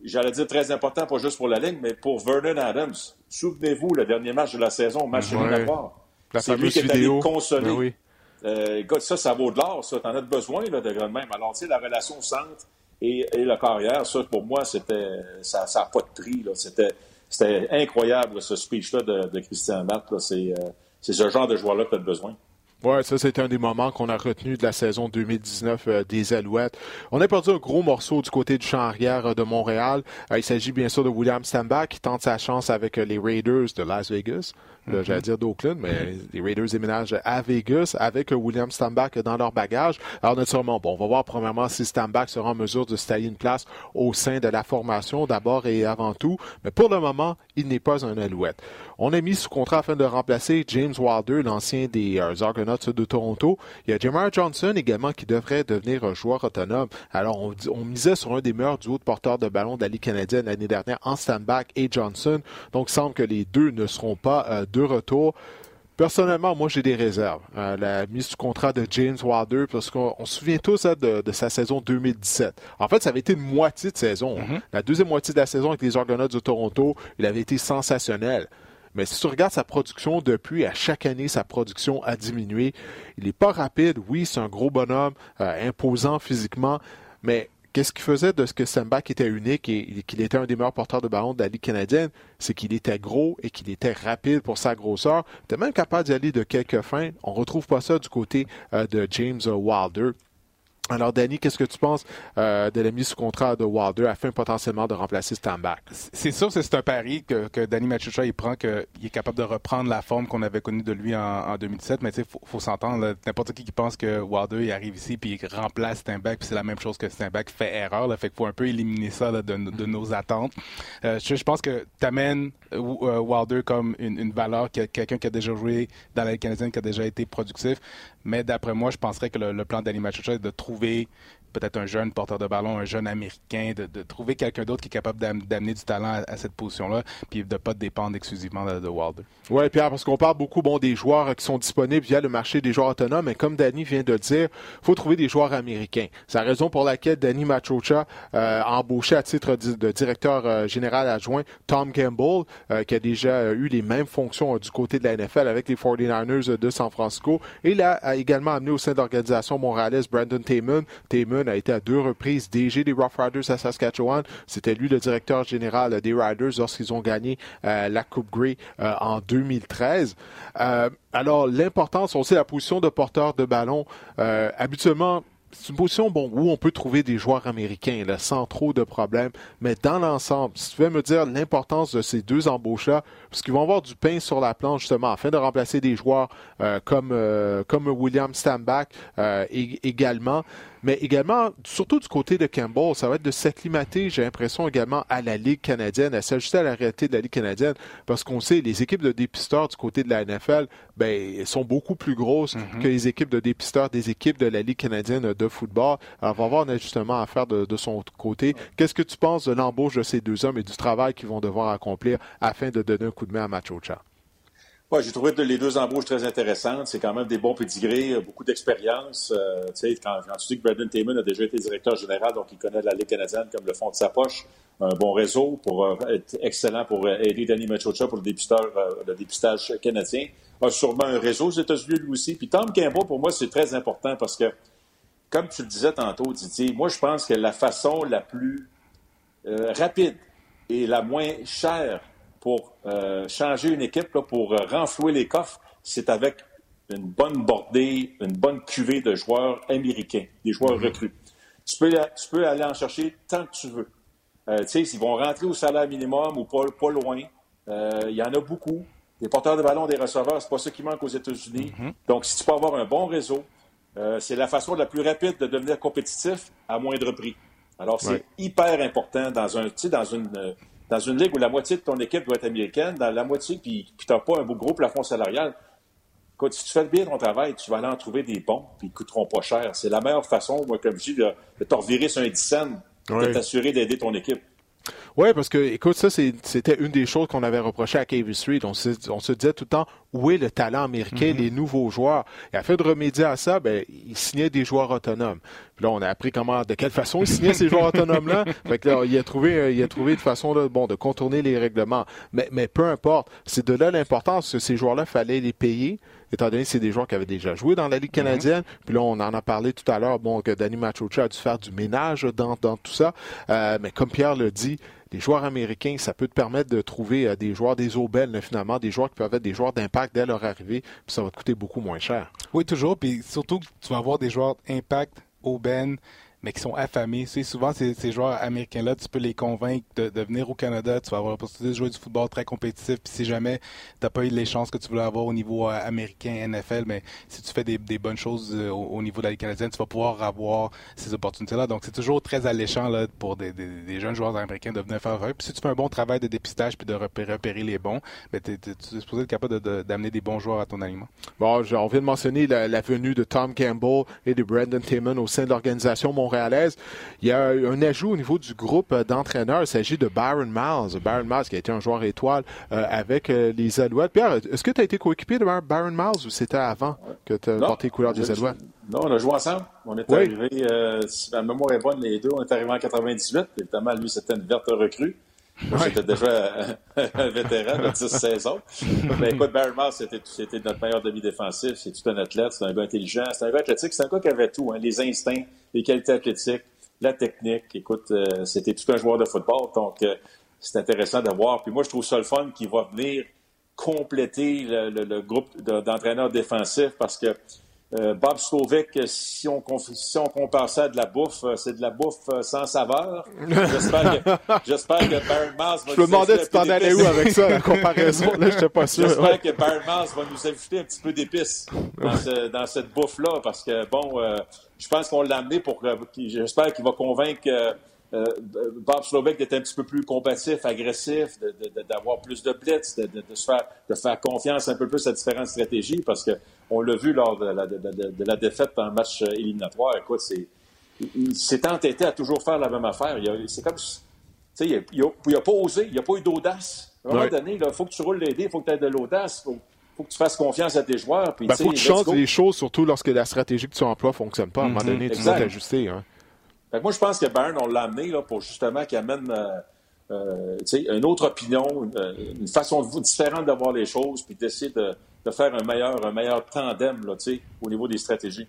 j'allais dire très important, pas juste pour la ligne, mais pour Vernon Adams. Souvenez-vous, le dernier match de la saison, match éliminatoire. C'est lui qui est allé consoler. Ben oui. euh, ça, ça vaut de l'or, ça. T'en as besoin, là, de grand même. Alors, tu sais, la relation centre et, et le carrière, ça, pour moi, c'était, ça n'a pas de prix, là. C'était, c'était incroyable, ce speech-là de, de Christian Matt, C'est, euh, c'est ce genre de joueur-là que tu as besoin. Oui, ça, c'est un des moments qu'on a retenu de la saison 2019 euh, des Alouettes. On a perdu un gros morceau du côté du champ arrière euh, de Montréal. Euh, il s'agit bien sûr de William Stambach qui tente sa chance avec les Raiders de Las Vegas. J'allais dire d'Oakland, mais les Raiders déménagent à Vegas avec William Stambach dans leur bagage. Alors, naturellement, bon, on va voir premièrement si Stambach sera en mesure de se tailler une place au sein de la formation d'abord et avant tout. Mais pour le moment, il n'est pas un Alouette. On a mis sous contrat afin de remplacer James Wilder, l'ancien des Argonauts de Toronto. Il y a Jamar Johnson également qui devrait devenir un joueur autonome. Alors, on, on misait sur un des meilleurs duos de porteurs de ballon de la Ligue canadienne l'année dernière en Stambach et Johnson. Donc, il semble que les deux ne seront pas euh, de retour. Personnellement, moi, j'ai des réserves. Euh, la mise sous contrat de James Wilder, parce qu'on se souvient tous hein, de, sa saison 2017. En fait, ça avait été une moitié de saison. Mm-hmm. La deuxième moitié de la saison avec les Argonauts de Toronto, il avait été sensationnel. Mais si tu regardes sa production depuis, à chaque année, sa production a diminué. Il n'est pas rapide. Oui, c'est un gros bonhomme, euh, imposant physiquement, mais Qu'est-ce qui faisait de ce que Sembach était unique et qu'il était un des meilleurs porteurs de ballon de la Ligue canadienne? C'est qu'il était gros et qu'il était rapide pour sa grosseur. Il même capable d'y aller de quelques fins. On retrouve pas ça du côté euh, de James Wilder. Alors, Danny, qu'est-ce que tu penses euh, de la mise sous contrat de Wilder afin potentiellement de remplacer Stambach? C'est sûr, c'est un pari que, que Danny Machucha il prend, qu'il est capable de reprendre la forme qu'on avait connue de lui en, 2017. Mais tu sais, faut, faut s'entendre. N'importe qui qui pense que Wilder il arrive ici puis il remplace Stambach, puis c'est la même chose que Stambach fait erreur. Là, fait qu'il faut un peu éliminer ça de, nos attentes. Euh, je, pense que tu amènes euh, Wilder comme une, valeur, quelqu'un qui a déjà joué dans la canadienne, qui a déjà été productif. Mais d'après moi, je penserais que le, plan d'Annie est de trouver trouver peut-être un jeune porteur de ballon, un jeune américain, de, trouver quelqu'un d'autre qui est capable d'amener du talent à, cette position-là, puis de ne pas dépendre exclusivement de, Wilder. Oui, Pierre, parce qu'on parle beaucoup bon, des joueurs qui sont disponibles via le marché des joueurs autonomes, mais comme Danny vient de le dire, il faut trouver des joueurs américains. C'est la raison pour laquelle Danny Machocha euh, a embauché à titre de, directeur euh, général adjoint Tom Campbell, euh, qui a déjà eu les mêmes fonctions du côté de la NFL avec les 49ers de San Francisco. Et il a, également amené au sein de l'organisation montréalaise Brandon Taymon. A été à deux reprises DG des Rough Riders à Saskatchewan. C'était lui le directeur général des Riders lorsqu'ils ont gagné euh, la Coupe Grey euh, en 2013. Euh, alors, l'importance, on sait la position de porteur de ballon. habituellement, c'est une position où on peut trouver des joueurs américains sans trop de problèmes. Mais dans l'ensemble, si tu veux me dire l'importance de ces deux embauches-là, parce qu'ils vont avoir du pain sur la planche justement afin de remplacer des joueurs comme, comme William Stambach euh, également. Mais également, surtout du côté de Campbell, ça va être de s'acclimater, j'ai l'impression, également à la Ligue canadienne, à s'ajuster à la réalité de la Ligue canadienne, parce qu'on sait, les équipes de dépisteurs du côté de la NFL, ben, sont beaucoup plus grosses mm-hmm. que les équipes de dépisteurs des équipes de la Ligue canadienne de de football. Alors, on va avoir un ajustement à faire de, son côté. Qu'est-ce que tu penses de l'embauche de ces deux hommes et du travail qu'ils vont devoir accomplir afin de donner un coup de main à Machocha? J'ai trouvé les deux embauches très intéressantes. C'est quand même des bons pédigrés, beaucoup d'expérience. Euh, quand, quand, tu dis que Brandon Taman a déjà été directeur général, donc il connaît la Ligue canadienne comme le fond de sa poche, un bon réseau pour euh, être excellent pour euh, aider Danny Machocha pour le dépistage, le dépistage canadien. A sûrement un réseau aux États-Unis lui aussi. Puis Tom Campbell, pour moi, c'est très important parce que, comme tu le disais tantôt, Didier, moi, je pense que la façon la plus rapide et la moins chère pour euh, changer une équipe, pour euh, renflouer les coffres, c'est avec une bonne bordée, une bonne cuvée de joueurs américains, des joueurs mhm. recrues. Tu peux, tu peux aller en chercher tant que tu veux. Euh, tu sais, ils vont rentrer au salaire minimum ou pas, pas loin. Il y en a beaucoup. Des porteurs de ballon, des receveurs, c'est pas ça qui manque aux États-Unis. Mhm. Donc, si tu peux avoir un bon réseau, c'est la façon la plus rapide de devenir compétitif à moindre prix. Alors, c'est hyper important dans un, dans une, dans une ligue où la moitié de ton équipe doit être américaine, dans la moitié, puis, puis tu n'as pas un gros plafond salarial, écoute, si tu fais bien ton travail, tu vas aller en trouver des bons, puis ils ne coûteront pas cher. C'est la meilleure façon, moi, comme je dis, de, de te revirer sur un 10 cents, de t'assurer d'aider ton équipe. Oui, parce que, écoute, ça, c'était une des choses qu'on avait reproché à KV Street. On se, on se disait tout le temps, où est le talent américain, mm-hmm. les nouveaux joueurs? Et afin de remédier à ça, ben, il signait des joueurs autonomes. Puis là, on a appris comment, de quelle façon il signait ces joueurs autonomes-là. (laughs) Fait que là, il a trouvé, il a trouvé une façon, de, bon, de contourner les règlements. Mais, mais peu importe. C'est de là l'importance que ces joueurs-là, fallait les payer étant donné que c'est des joueurs qui avaient déjà joué dans la Ligue mm-hmm. canadienne. Puis là, on en a parlé tout à l'heure, bon, que Danny Machocha a dû faire du ménage dans, dans tout ça. Euh, mais comme Pierre le dit, les joueurs américains, ça peut te permettre de trouver euh, des joueurs des aubaines, finalement, des joueurs qui peuvent être des joueurs d'impact dès leur arrivée, puis ça va te coûter beaucoup moins cher. Oui, toujours, puis surtout, tu vas avoir des joueurs impact, aubaines, mais qui sont affamés. Tu souvent, ces, ces joueurs américains-là, tu peux les convaincre de, de, venir au Canada. Tu vas avoir possibilité de jouer du football très compétitif. Puis si jamais tu n'as pas eu les chances que tu voulais avoir au niveau euh, américain, NFL, mais si tu fais des, des bonnes choses euh, au, niveau de la Ligue canadienne, tu vas pouvoir avoir ces opportunités-là. Donc, c'est toujours très alléchant là, pour des, des, jeunes joueurs américains de venir faire. Puis si tu fais un bon travail de dépistage puis de repérer, les bons, ben, tu es, supposé être capable d'amener des bons joueurs à ton aliment. Bon, on vient de mentionner la, la, venue de Tom Campbell et de Brandon Taman au sein de l'organisation montréalaise. Il y a un ajout au niveau du groupe d'entraîneurs. Il s'agit de Byron Miles. Byron Miles qui a été un joueur étoile euh, avec euh, les Alouettes. Pierre, est-ce que tu as été coéquipier de Byron Miles ou c'était avant que tu as porté les couleurs des Alouettes? Non, on a joué ensemble. On est arrivé, euh, si ma mémoire est bonne, les deux, on est arrivés en 98. Évidemment, lui, c'était une verte recrue. Moi, j'étais déjà un (laughs) vétéran de 10 saisons. Mais écoute, Barry Miles, c'était notre meilleur demi-défensif. C'est tout un athlète, c'est un gars intelligent, c'est un gars athlétique, c'est un gars qui avait tout, hein, les instincts, les qualités athlétiques, la technique. Écoute, euh, c'était tout un joueur de football, donc euh, c'est intéressant de voir. Puis moi, je trouve ça le fun qui va venir compléter le, groupe d'entraîneurs défensifs parce que euh, Bob Stovek, si on, si on compare ça à de la bouffe, c'est de la bouffe sans saveur. J'espère que, (laughs) j'espère que Baron Mars va Je me demandais si tu t'en allais où avec ça, la comparaison. Là, je pas sûr. J'espère que Baron Mars va nous ajouter un petit peu d'épices dans, dans, cette bouffe-là parce que, bon, je pense qu'on l'a amené pour. J'espère qu'il va convaincre euh, euh, Bob Slovak d'être un petit peu plus combatif, agressif, d'avoir plus de blitz, de, se faire, de faire confiance un peu plus à différentes stratégies, parce qu'on l'a vu lors de la, défaite dans le match éliminatoire. Écoute, c'est, il s'est entêté à toujours faire la même affaire. C'est comme, tu sais, il n'a pas osé, il n'a pas eu d'audace. À un moment donné, il faut que tu roules les dés, il faut que tu aies de l'audace faut que tu fasses confiance à tes joueurs. Il ben, faut que tu changes les choses, surtout lorsque la stratégie que tu emploies ne fonctionne pas. À un moment donné, tu dois t'ajuster. Hein. Moi, je pense que Byrne, on l'a amené là, pour justement qu'il amène euh, euh, une autre opinion, une, façon différente d'avoir les choses, puis d'essayer de, de, faire un meilleur, un meilleur tandem là, au niveau des stratégies.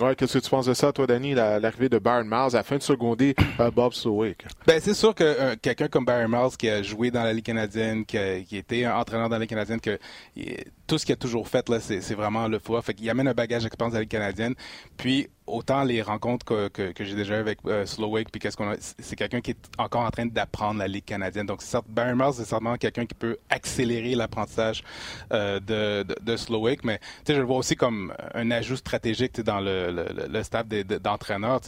Ouais, qu'est-ce que tu penses de ça, toi, Danny, l'arrivée de Byron Miles à la fin de seconder euh, Bob Slowick? Ben, c'est sûr que euh, quelqu'un comme Byron Miles qui a joué dans la Ligue canadienne, qui, a, qui était entraîneur dans la Ligue canadienne, que tout ce qu'il a toujours fait, là, c'est vraiment le foie. Fait qu'il amène un bagage d'expérience dans la Ligue canadienne. Puis, autant les rencontres que, que, j'ai déjà eues avec euh, Slowick, puis qu'est-ce qu'on a, c'est quelqu'un qui est encore en train d'apprendre la Ligue canadienne. Donc, certes, Barry Miles, c'est certainement quelqu'un qui peut accélérer l'apprentissage euh, de, de, de, mais je le vois aussi comme un ajout stratégique dans le, le, staff d'entraîneurs.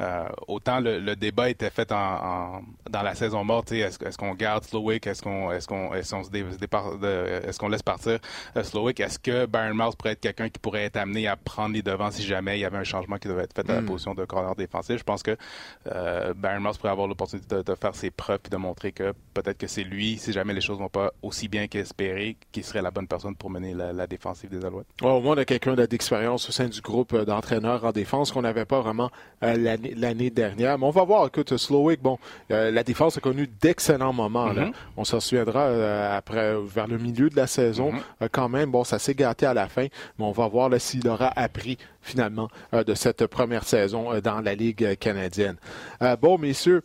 Euh, autant le, le, débat était fait en, dans la saison morte. Est-ce, est-ce qu'on garde Slowick, est-ce qu'on est-ce qu'on est-ce qu'on est-ce qu'on laisse partir euh, Slowick, est-ce que Barry Miles pourrait être quelqu'un qui pourrait être amené à prendre les devants si jamais il y avait un changement qui devait être fait à la hmm. position de corner défensif. Je pense que euh, Baron Moss pourrait avoir l'opportunité de, faire ses preuves et de montrer que peut-être que c'est lui, si jamais les choses vont pas aussi bien qu'espéré, qui serait la bonne personne pour mener la, défensive des Alouettes. au moins, on a quelqu'un d'expérience au sein du groupe euh, d'entraîneurs en défense qu'on n'avait pas vraiment euh, l'année dernière. Mais on va voir. Écoute, Slowick, bon, euh, la défense a connu d'excellents moments. Mm-hmm. On s'en souviendra après, vers le milieu de la saison. Mm-hmm. quand même, bon, ça s'est gâté à la fin, mais on va voir s'il aura appris finalement de cette première saison dans la Ligue canadienne. bon, messieurs,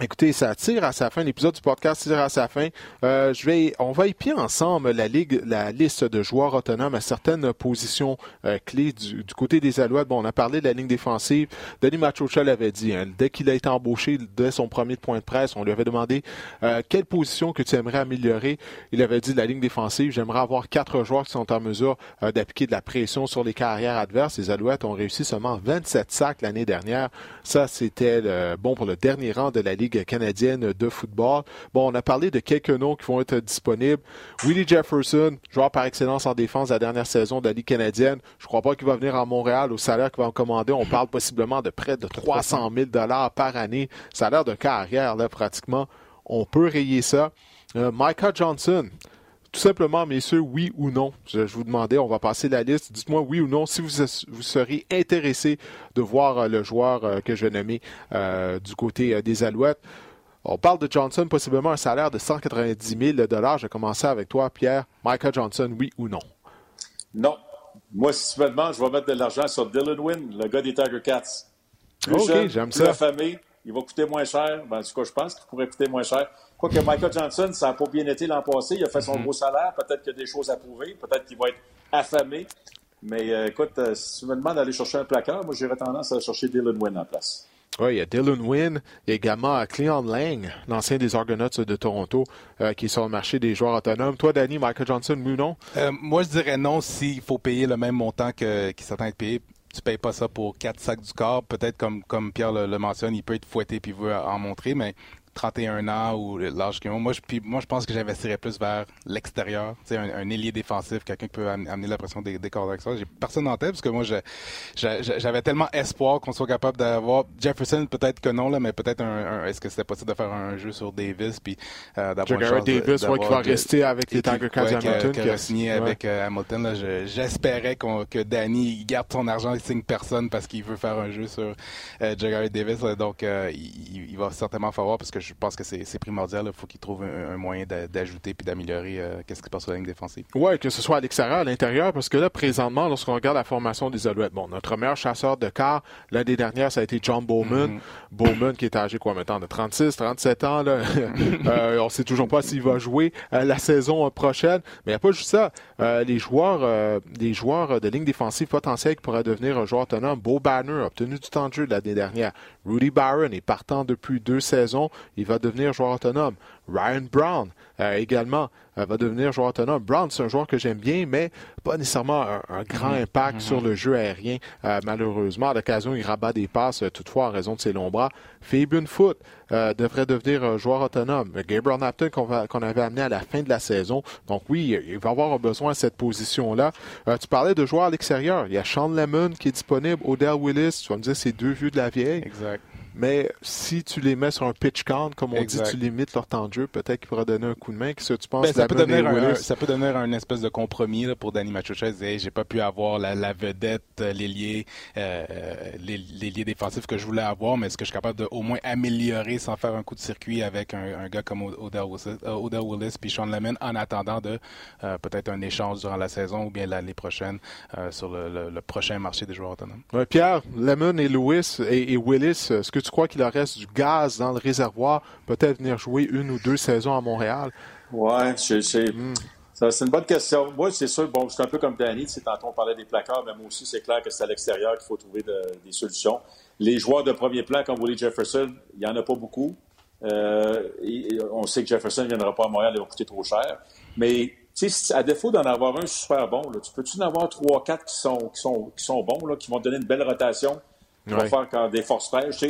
Écoutez, ça tire à sa fin. L'épisode du podcast tire à sa fin. Euh, je vais, on va épier ensemble la ligue, la liste de joueurs autonomes à certaines positions euh, clés du, côté des Alouettes. Bon, on a parlé de la ligne défensive. Denis Machocha l'avait dit. Hein, dès qu'il a été embauché, dès son premier point de presse, on lui avait demandé euh, quelle position que tu aimerais améliorer. Il avait dit la ligne défensive. J'aimerais avoir quatre joueurs qui sont en mesure d'appliquer de la pression sur les carrières adverses. Les Alouettes ont réussi seulement 27 sacs l'année dernière. Ça, c'était bon pour le dernier rang de la ligue canadienne de football. Bon, on a parlé de quelques noms qui vont être disponibles. Willie Jefferson, joueur par excellence en défense la dernière saison de la Ligue canadienne. Je ne crois pas qu'il va venir à Montréal au salaire qu'il va en commander. On parle possiblement de près de 300 000 dollars par année. Salaire de carrière, là, pratiquement. On peut rayer ça. Euh, Micah Johnson, tout simplement, messieurs, oui ou non. Je, vous demandais, on va passer la liste. Dites-moi oui ou non si vous, vous seriez intéressé de voir euh, le joueur euh, que je vais nommer euh, du côté des Alouettes. On parle de Johnson, possiblement un salaire de 190 000 Je vais commencer avec toi, Pierre. Michael Johnson, oui ou non? Non. Moi, si tu me demandes, je vais mettre de l'argent sur Dylan Wynn, le gars des Tiger Cats. OK, j'aime ça. la famille, il va coûter moins cher. Ben, en tout cas, je pense qu'il pourrait coûter moins cher. Quoique Michael Johnson, ça n'a pas bien été l'an passé. Il a fait son mhm. gros salaire. Peut-être qu'il y a des choses à prouver. Peut-être qu'il va être affamé. Mais euh, écoute, euh, si tu me demandes d'aller chercher un placard, moi, j'aurais tendance à chercher Dylan Wynn en place. Oui, il y a Dylan Wynn. Il y a également Cleon Lang, l'ancien des Argonauts de Toronto, euh, qui est sur le marché des joueurs autonomes. Toi, Danny, Michael Johnson, ou non? moi, je dirais non s'il faut payer le même montant que, qui s'attend à être payé tu payes pas ça pour quatre sacs du corps. Peut-être comme, comme Pierre le, le, mentionne, il peut être fouetté puis veut en montrer, mais 31 ans ou l'âge qu'ils ont. Moi je, moi, je pense que j'investirais plus vers l'extérieur. Un, un ailier défensif, quelqu'un qui peut amener la pression des, des corps ça. J'ai personne en tête parce que moi, j'avais tellement espoir qu'on soit capable d'avoir Jefferson, peut-être que non, là, mais peut-être un, est-ce que c'était possible de faire un jeu sur Davis puis euh, d'avoir chance Davis, qui va rester avec les Tiger Cats Hamilton. Qui, a signé avec euh, Hamilton. J'espérais que Danny garde son argent et signe personne parce qu'il veut faire un jeu sur euh, Davis. Donc, euh, il, il, va certainement falloir parce que je pense que c'est primordial. Il faut qu'il trouve un, moyen d'ajouter puis d'améliorer euh, qu'est-ce qui se passe sur la ligne défensive. Oui, que ce soit à l'extérieur, à l'intérieur, parce que là, présentement, lorsqu'on regarde la formation des Alouettes, bon, notre meilleur chasseur de quart l'année dernière, ça a été John Bowman. Mm-hmm. Bowman qui est âgé quoi maintenant de 36, 37 ans. Là. (laughs) euh, on sait toujours pas s'il va jouer euh, la saison prochaine. Mais il n'y a pas juste ça. Euh, les joueurs, les joueurs de ligne défensive potentiels qui pourraient devenir un joueur autonome. Beau Banner obtenu du temps de jeu l'année dernière. Rudy Barron est partant depuis deux saisons. Il va devenir joueur autonome. Ryan Brown euh, également euh, va devenir joueur autonome. Brown, c'est un joueur que j'aime bien, mais pas nécessairement un, grand mm-hmm. impact mm-hmm. sur le jeu aérien, euh, malheureusement. À l'occasion, il rabat des passes, toutefois, en raison de ses longs bras. Fabian Foot devrait devenir un joueur autonome. Gabriel Napton, qu'on avait amené à la fin de la saison. Donc oui, il va avoir besoin de cette position-là. tu parlais de joueurs à l'extérieur. Il y a Sean Lemon qui est disponible, Odell Willis. Tu vas me dire, c'est deux vues de la vieille. Exact. Mais si tu les mets sur un pitch count, comme on dit, tu limites leur temps de jeu, peut-être qu'il pourra donner un coup de main. Qu'est-ce que tu penses ben, ça, peut donner un, ça peut donner un espèce de compromis là, pour Danny Machucha. Hey, j'ai pas pu avoir la, la vedette, euh, l'ailier euh, l'ailier défensif que je voulais avoir, mais est-ce que je suis capable de au moins améliorer sans faire un coup de circuit avec un, un gars comme Odell Willis, euh, Odell Willis puis Sean Lemon en attendant de euh, peut-être un échange durant la saison ou bien l'année prochaine sur le, le, prochain marché des joueurs autonomes? Pierre, Lemon et Lewis et, et Willis, est-ce que tu crois qu'il reste du gaz dans le réservoir, peut-être venir jouer une ou deux saisons à Montréal? Oui, c'est hmm. une bonne question. Moi, c'est sûr, bon, c'est un peu comme Danny, tantôt on parlait des placards, mais moi aussi, c'est clair que c'est à l'extérieur qu'il faut trouver des solutions. Les joueurs de premier plan, comme Willie Jefferson, il n'y en a pas beaucoup. Euh, on sait que Jefferson ne viendra pas à Montréal, il va coûter trop cher. Mais à défaut d'en avoir un super bon, tu peux-tu en avoir trois, quatre qui sont, qui sont, qui sont bons, là, qui vont donner une belle rotation, qui vont faire quand des forces fraîches.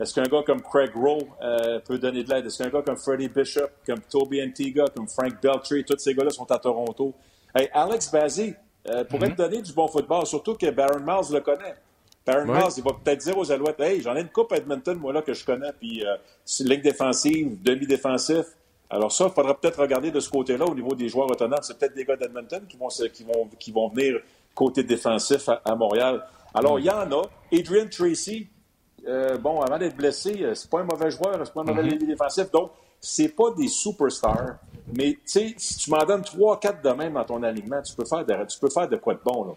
Est-ce qu'un gars comme Craig Rowe euh, peut donner de l'aide? Est-ce qu'un gars comme Freddie Bishop, comme Toby Antiga, comme Frank Beltry, tous ces gars-là sont à Toronto? Hey, Alex Bazzi euh, pourrait mm-hmm. te donner du bon football, surtout que Baron Miles le connaît. Barron Miles, il va peut-être dire aux Alouettes Hey, j'en ai une coupe à Edmonton, moi, là, que je connais, puis euh, ligne défensive, demi-défensif. Alors, ça, il faudra peut-être regarder de ce côté-là au niveau des joueurs autonomes. C'est peut-être des gars d'Edmonton qui vont, qui, vont, qui vont venir côté défensif à, Montréal. Alors, il y en a. Adrian Tracy, euh, bon, avant d'être blessé, euh, c'est pas un mauvais joueur, c'est pas un mauvais mm défensif. Donc, c'est pas des superstars. Mais, tu sais, si tu m'en donnes 3-4 de même dans ton alignement, tu peux faire de, tu peux faire de quoi de bon, là.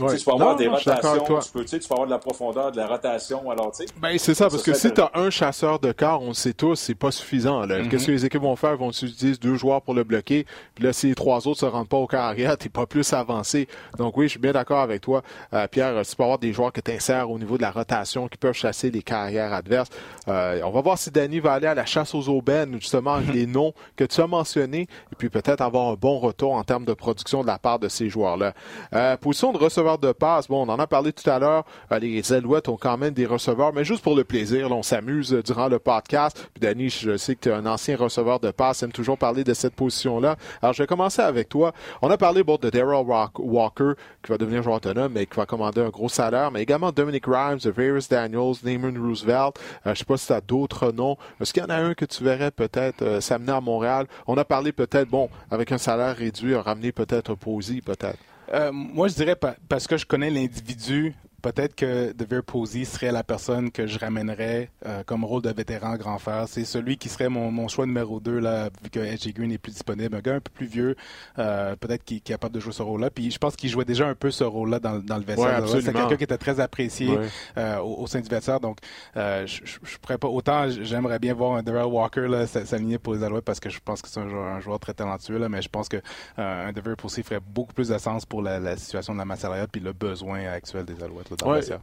Ouais. Tu peux avoir des rotations, tu peux, tu peux avoir de la profondeur, de la rotation. Alors, ben, c'est ça, parce que si tu as un chasseur de quart, on le sait tous, c'est pas suffisant. Mm-hmm. Qu'est-ce que les équipes vont faire? Ils vont utiliser deux joueurs pour le bloquer? Puis là, si les trois autres se rendent pas au carrière, (laughs) t'es pas plus avancé. Donc oui, je suis bien d'accord avec toi, euh, Pierre. Tu peux avoir des joueurs que tu insères au niveau de la rotation qui peuvent chasser les carrières adverses. Euh, on va voir si Danny va aller à la chasse aux aubaines, justement, avec mm-hmm. les noms que tu as mentionnés, et puis peut-être avoir un bon retour en termes de production de la part de ces joueurs-là. Euh, position de de passe, bon, on en a parlé tout à l'heure. Euh, les Alouettes ont quand même des receveurs, mais juste pour le plaisir, on s'amuse euh, durant le podcast. Puis Danny, je sais que tu es un ancien receveur de passe, aime toujours parler de cette position-là. Alors, je vais commencer avec toi. On a parlé de Daryl Walker, qui va devenir joueur autonome, mais qui va commander un gros salaire, mais également Dominic Rhymes, Varys Daniels, Naaman Roosevelt. Euh, je sais pas si tu as d'autres noms. Est-ce qu'il y en a un que tu verrais peut-être s'amener à Montréal? On a parlé peut-être, bon, avec un salaire réduit, ramener peut-être Posey, peut-être. Euh, moi, je dirais parce que je connais l'individu peut-être que Devere Posey serait la personne que je ramènerais euh, comme rôle de vétéran grand frère. C'est celui qui serait mon, choix numéro 2, là, vu que Edge Green n'est plus disponible. Un gars un peu plus vieux, euh, peut-être qui, est capable de jouer ce rôle-là. Puis je pense qu'il jouait déjà un peu ce rôle-là dans, dans, le vestiaire. c'est quelqu'un qui était très apprécié euh, au, sein du vestiaire. Donc, je, je, pourrais pas. Autant j'aimerais bien voir un Darrell Walker s'aligner pour les Alouettes parce que je pense que c'est un joueur, très talentueux, là, mais je pense que un Devere Posey ferait beaucoup plus de sens pour la, situation de la masse salariale puis le besoin actuel des Alouettes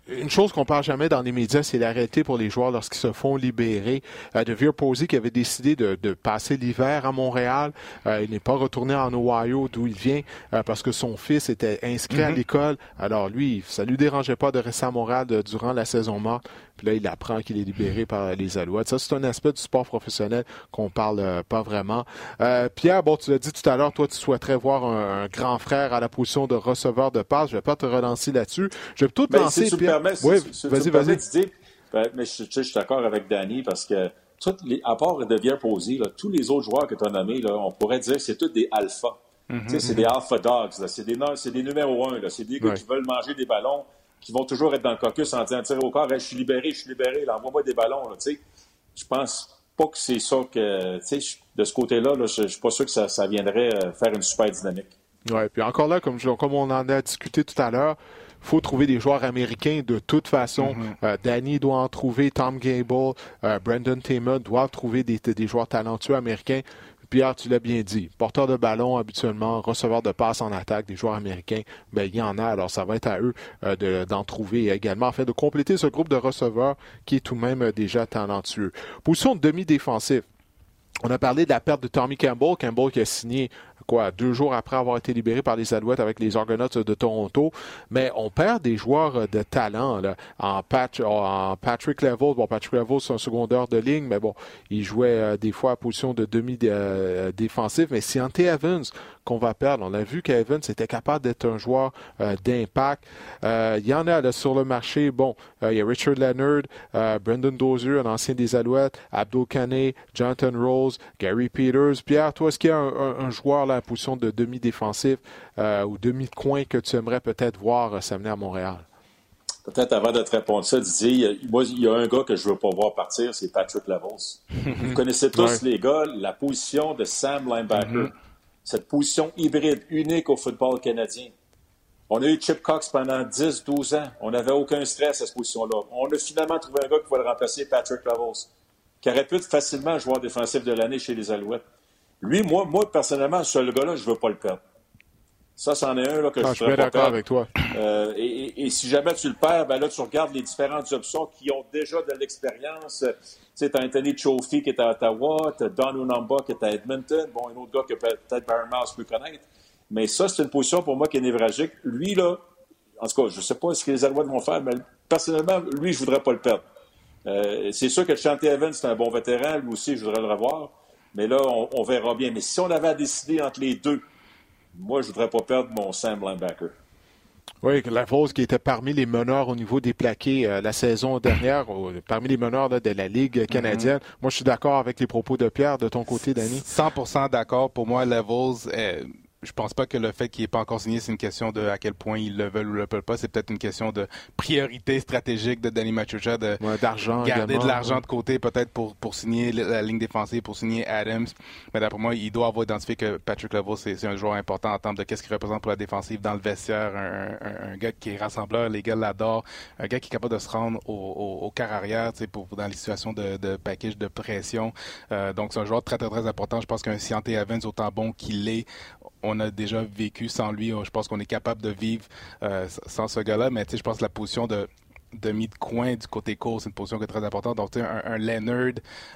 une chose qu'on parle jamais dans les médias, c'est la réalité pour les joueurs lorsqu'ils se font libérer. Euh, de Veer Posey qui avait décidé de, passer l'hiver à Montréal, euh, il n'est pas retourné en Ohio d'où il vient euh, parce que son fils était inscrit à mm-hmm. l'école. Alors lui, ça lui dérangeait pas de rester à Montréal durant la saison morte. Puis là, il apprend qu'il est libéré par les Alouettes. Ça, c'est un aspect du sport professionnel qu'on parle pas vraiment. Pierre, bon, tu l'as dit tout à l'heure, toi, tu souhaiterais voir un, grand frère à la position de receveur de passe. Je vais pas te relancer là-dessus. Je vais plutôt te ben, lancer tu permets, oui, vas-y, vas-y. Ben, mais je, je, suis d'accord avec Danny parce que, les, à part de Posey, là, tous les autres joueurs que tu as nommés, là, on pourrait dire que c'est tous des alphas. Mm-hmm. C'est des alpha dogs, c'est des, des numéros un. C'est des gars qui veulent manger des ballons, qui vont toujours être dans le caucus en disant tirer au corps, je suis libéré, je suis libéré, envoie-moi des ballons. Là, je pense pas que c'est ça que. De ce côté-là, là, je ne suis pas sûr que ça, ça viendrait euh, faire une super dynamique. Oui, puis encore là, comme, comme on en a discuté tout à l'heure, faut trouver des joueurs américains de toute façon. Mhm. Euh, Danny doit en trouver, Tom Gable, euh, Brandon Tamer doivent trouver des, des joueurs talentueux américains. Pierre, tu l'as bien dit, porteur de ballon habituellement, receveur de passes en attaque, des joueurs américains, ben, il y en a, alors ça va être à eux euh, d'en trouver également afin de compléter ce groupe de receveurs qui est tout de même déjà talentueux. Position de demi-défensif. On a parlé de la perte de Tommy Campbell. Campbell qui a signé quoi, deux jours après avoir été libéré par les Alouettes avec les Argonauts de Toronto. Mais on perd des joueurs de talent en, Patrick Level. Bon, Patrick Level, c'est un secondaire de ligne, mais bon, il jouait euh, des fois à position de demi-défensif. Euh, mais c'est Ante Evans qu'on va perdre. On a vu qu'Evans était capable d'être un joueur euh, d'impact. il y en a là, sur le marché. Bon, il y a Richard Leonard, Brendan Dozier, un ancien des Alouettes, Abdul Kane, Jonathan Rose, Gary Peters. Pierre, toi, est-ce qu'il y a un, un joueur là, position de demi-défensif euh, ou demi-coin que tu aimerais peut-être voir euh, s'amener à Montréal? Peut-être avant de te répondre ça, Didier, moi, il y a un gars que je ne veux pas voir partir, c'est Patrick Levels. Vous connaissez (laughs) tous les gars, la position de Sam Linebacker. Mm-hmm. Cette position hybride, unique au football canadien. On a eu Chip Cox pendant 10-12 ans. On n'avait aucun stress à cette position-là. On a finalement trouvé un gars qui va le remplacer, Patrick Levels, qui aurait pu être facilement joueur défensif de l'année chez les Alouettes. Lui, moi, moi personnellement, ce gars-là, je ne veux pas le perdre. Ça, c'en est un là, que ah, je suis d'accord avec toi. Euh, et, si jamais tu le perds, ben là, tu regardes les différentes options qui ont déjà de l'expérience. Tu sais, as Anthony Chofi qui est à Ottawa, tu as Don Unamba qui est à Edmonton. Bon, un autre gars que peut-être Baron Miles peut connaître. Mais ça, c'est une position pour moi qui est névragique. Lui, là, en tout cas, je ne sais pas ce que les Alouettes vont faire, mais personnellement, lui, je ne voudrais pas le perdre. Euh, c'est sûr que Chanté Evans, c'est un bon vétéran. Lui aussi, je voudrais le revoir. Mais là, on, verra bien. Mais si on avait à décider entre les deux, moi, je ne voudrais pas perdre mon Sam linebacker. Oui, la Fausse qui était parmi les meneurs au niveau des plaqués euh, la saison dernière, parmi les meneurs de la Ligue canadienne. Mm-hmm. Moi, je suis d'accord avec les propos de Pierre. De ton côté, Danny? 100% d'accord. Pour moi, Levels, est je pense pas que le fait qu'il n'ait pas encore signé, c'est une question de à quel point ils le veulent ou le veulent pas. C'est peut-être une question de priorité stratégique de Danny Machucha de d'argent garder de l'argent de côté peut-être pour, pour signer la ligne défensive, pour signer Adams. Mais d'après moi, il doit avoir identifié que Patrick Level, c'est un joueur important en termes de qu'est-ce qu'il représente pour la défensive dans le vestiaire. Un, un, gars qui est rassembleur, les gars l'adorent. Un gars qui est capable de se rendre au, au, au quart arrière pour, dans les situations de, de package, de pression. Euh, donc, c'est un joueur très, très, très important. Je pense qu'un Siante Evans, autant bon qu'il est, on a déjà vécu sans lui. Je pense qu'on est capable de vivre euh, sans ce gars-là. Mais je pense que la position de demi de coin du côté court, c'est une position qui est très importante. Donc, un, un Leonard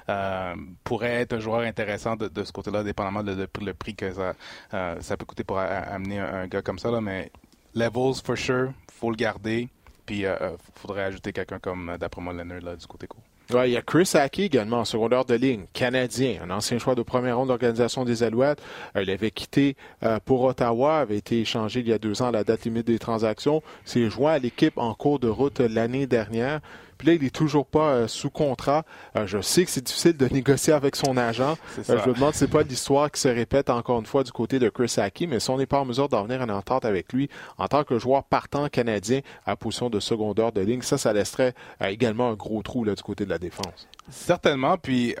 euh, pourrait être un joueur intéressant de, ce côté-là, dépendamment de, le prix que ça, euh, peut coûter pour amener un, gars comme ça. Mais levels, for sure, faut le garder. Puis, il faudrait ajouter quelqu'un comme, d'après moi, Leonard du côté court. Il y a Chris Hackey également, en secondaire de ligne, canadien, un ancien choix de première ronde d'organisation des Alouettes. Euh, il avait quitté euh, pour Ottawa, avait été échangé il y a deux ans à la date limite des transactions. S'est joint à l'équipe en cours de route l'année dernière. Puis là, il est toujours pas euh, sous contrat. Euh, je sais que c'est difficile de (laughs) négocier avec son agent. Euh, je me demande si c'est pas l'histoire qui se répète encore une fois du côté de Chris Hackey, mais si on n'est pas en mesure d'en venir en entente avec lui en tant que joueur partant canadien à position de secondaire de ligne, ça, ça laisserait également un gros trou là, du côté de la défense. Certainement. Puis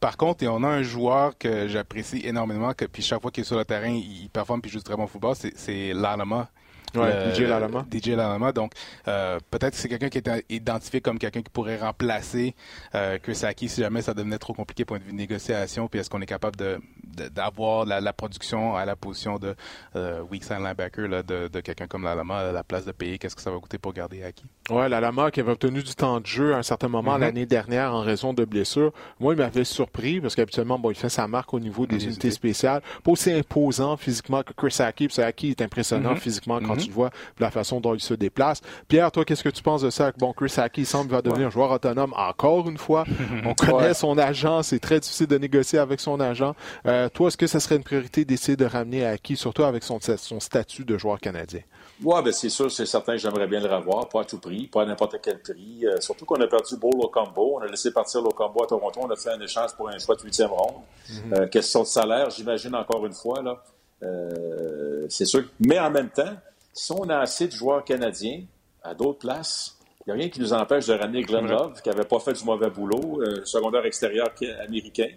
par contre, on a un joueur que j'apprécie énormément, que puis chaque fois qu'il est sur le terrain, il performe puis joue très bon football, c'est Lalama. Ouais, DJ Lalama. DJ Lalama. Donc, euh, peut-être que c'est quelqu'un qui est identifié comme quelqu'un qui pourrait remplacer euh, Chris si jamais ça devenait trop compliqué point de vue de négociation. Puis est-ce qu'on est capable de, d'avoir la, production à la position de euh, weak side linebacker là, de, de quelqu'un comme Lalama à la place de payer? Qu'est-ce que ça va coûter pour garder Aki? Ouais, Lalama qui avait obtenu du temps de jeu à un certain moment mm-hmm. l'année dernière en raison de blessures. Moi, il m'avait surpris parce qu'habituellement, bon, il fait sa marque au niveau des unités spéciales. Pas aussi imposant physiquement que Chris Aki. Puis Aki est impressionnant mm-hmm. physiquement quand. Tu vois la façon dont il se déplace. Pierre, toi, qu'est-ce que tu penses de ça? Bon, Chris Aki semble va devenir un joueur autonome encore une fois. (laughs) On connaît son agent. C'est très difficile de négocier avec son agent. Euh, toi, est-ce que ce serait une priorité d'essayer de ramener Aki, surtout avec son, son statut de joueur canadien? Oui, ben c'est sûr, c'est certain que j'aimerais bien le revoir, pas à tout prix, pas à n'importe quel prix. Euh, surtout qu'on a perdu Beau Combo, on a laissé partir Combo à Toronto, on a fait un échange pour un choix de huitième ronde. Mhm. Euh, question de salaire, j'imagine encore une fois, là. Euh, c'est sûr. Mais en même temps, si on a assez de joueurs canadiens à d'autres places, il n'y a rien qui nous empêche de ramener Glenn Love, qui n'avait pas fait du mauvais boulot, secondaire extérieur américain.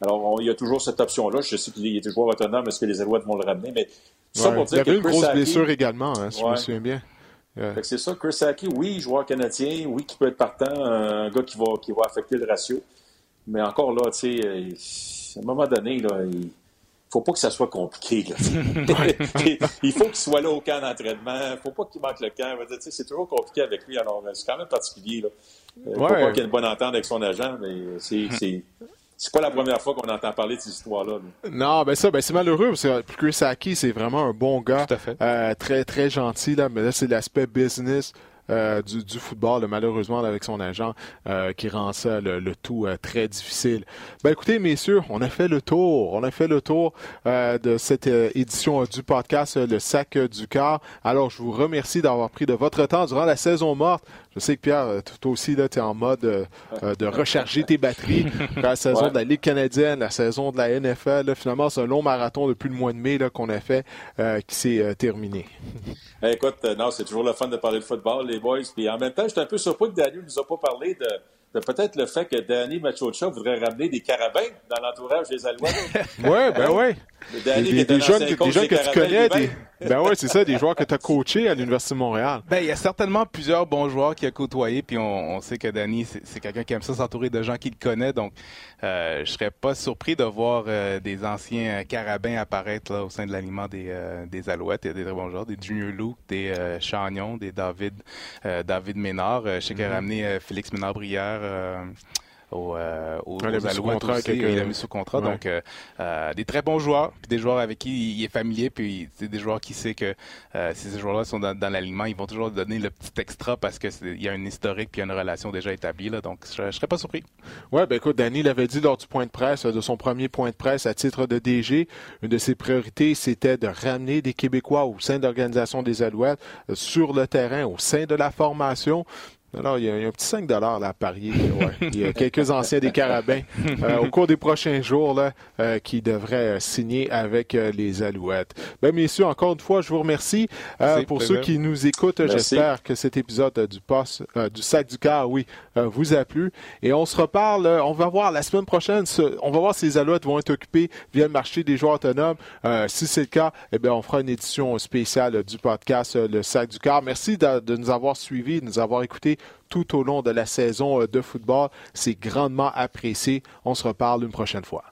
Alors, il y a toujours cette option-là. Je sais qu'il est toujours autonome. Est-ce que les Alouettes vont le ramener? Mais ça pour dire il y avait une grosse blessure également, hein, si je me souviens bien. C'est ça, Chris Saki, oui, joueur canadien, oui, qui peut être partant, un gars qui va, qui va affecter le ratio. Mais encore là, tu sais, euh, à un moment donné, là, il faut pas que ça soit compliqué. (laughs) (laughs) il faut qu'il soit là au camp d'entraînement. Il faut pas qu'il manque le camp. C'est toujours compliqué avec lui. Alors, c'est quand même particulier. Là. Euh, faut pas qu'il ait une bonne entente avec son agent, mais c'est c'est pas la première fois qu'on entend parler de cette histoire-là. Non, ben ça, ben c'est malheureux parce que Chris Aki, c'est vraiment un bon gars. Euh, très, très gentil, là, mais là, c'est l'aspect business. Euh, du, football, malheureusement, avec son agent, euh, qui rend ça le, tout euh, très difficile. Ben écoutez, messieurs, on a fait le tour. On a fait le tour de cette édition du podcast Le Sac du Cœur. Alors, je vous remercie d'avoir pris de votre temps durant la saison morte. Je sais que Pierre, toi aussi, tu es en mode de recharger tes batteries. La saison de la Ligue canadienne, la saison de la NFL, finalement, c'est un long marathon depuis le mois de mai qu'on a fait qui s'est terminé. (laughs) Eh, écoute, non, c'est toujours le fun de parler de football. Les boys. Puis en même temps, j'étais un peu surpris que Daniel ne nous a pas parlé de, de peut-être le fait que Danny Machocha voudrait ramener des carabins dans l'entourage des Alouettes. (laughs) oui, ben oui. Des, des, jeunes, que, des jeunes que tu connais, des, ben ouais, c'est ça, des joueurs que tu as coachés à l'Université de Montréal. Ben, il y a certainement plusieurs bons joueurs qu'il a côtoyés, puis on, on sait que Danny, c'est quelqu'un qui aime ça s'entourer de gens qu'il connaît, donc euh, je serais pas surpris de voir euh, des anciens carabins apparaître là, au sein de l'aliment des, euh, des Alouettes. Il y a des très bons joueurs, des Junior Lou, des euh, Chagnon, des David, David Ménard. je sais qu'il a mm-hmm. ramené Félix Ménard-Brière aux, aux, Alouettes aussi. Il a mis sous contrat. Donc, des très bons joueurs, puis des joueurs avec qui il est familier, puis c'est des joueurs qui sait que si ces joueurs-là sont dans, l'alignement, ils vont toujours donner le petit extra parce qu'il y a une historique puis une relation déjà établie. Là, donc, je, ne serais pas surpris. Ouais, ben écoute, Danny l'avait dit lors du point de presse, de son premier point de presse à titre de DG, une de ses priorités, c'était de ramener des Québécois au sein de l'organisation des Alouettes, sur le terrain, au sein de la formation. Alors, il y, a, un petit 5 là à parier. Il y a quelques anciens des Carabins euh, au cours des prochains jours là, euh, qui devraient euh, signer avec les Alouettes. Ben, messieurs, encore une fois, je vous remercie. pour ceux qui nous écoutent, j'espère que cet épisode du poste, du sac du car, oui, vous a plu. Et on se reparle, on va voir la semaine prochaine, on va voir si les Alouettes vont être occupés via le marché des joueurs autonomes. si c'est le cas, eh bien, on fera une édition spéciale du podcast Le sac du car. Merci de, de nous avoir suivis, de nous avoir écoutés tout au long de la saison euh, de football. C'est grandement apprécié. On se reparle une prochaine fois.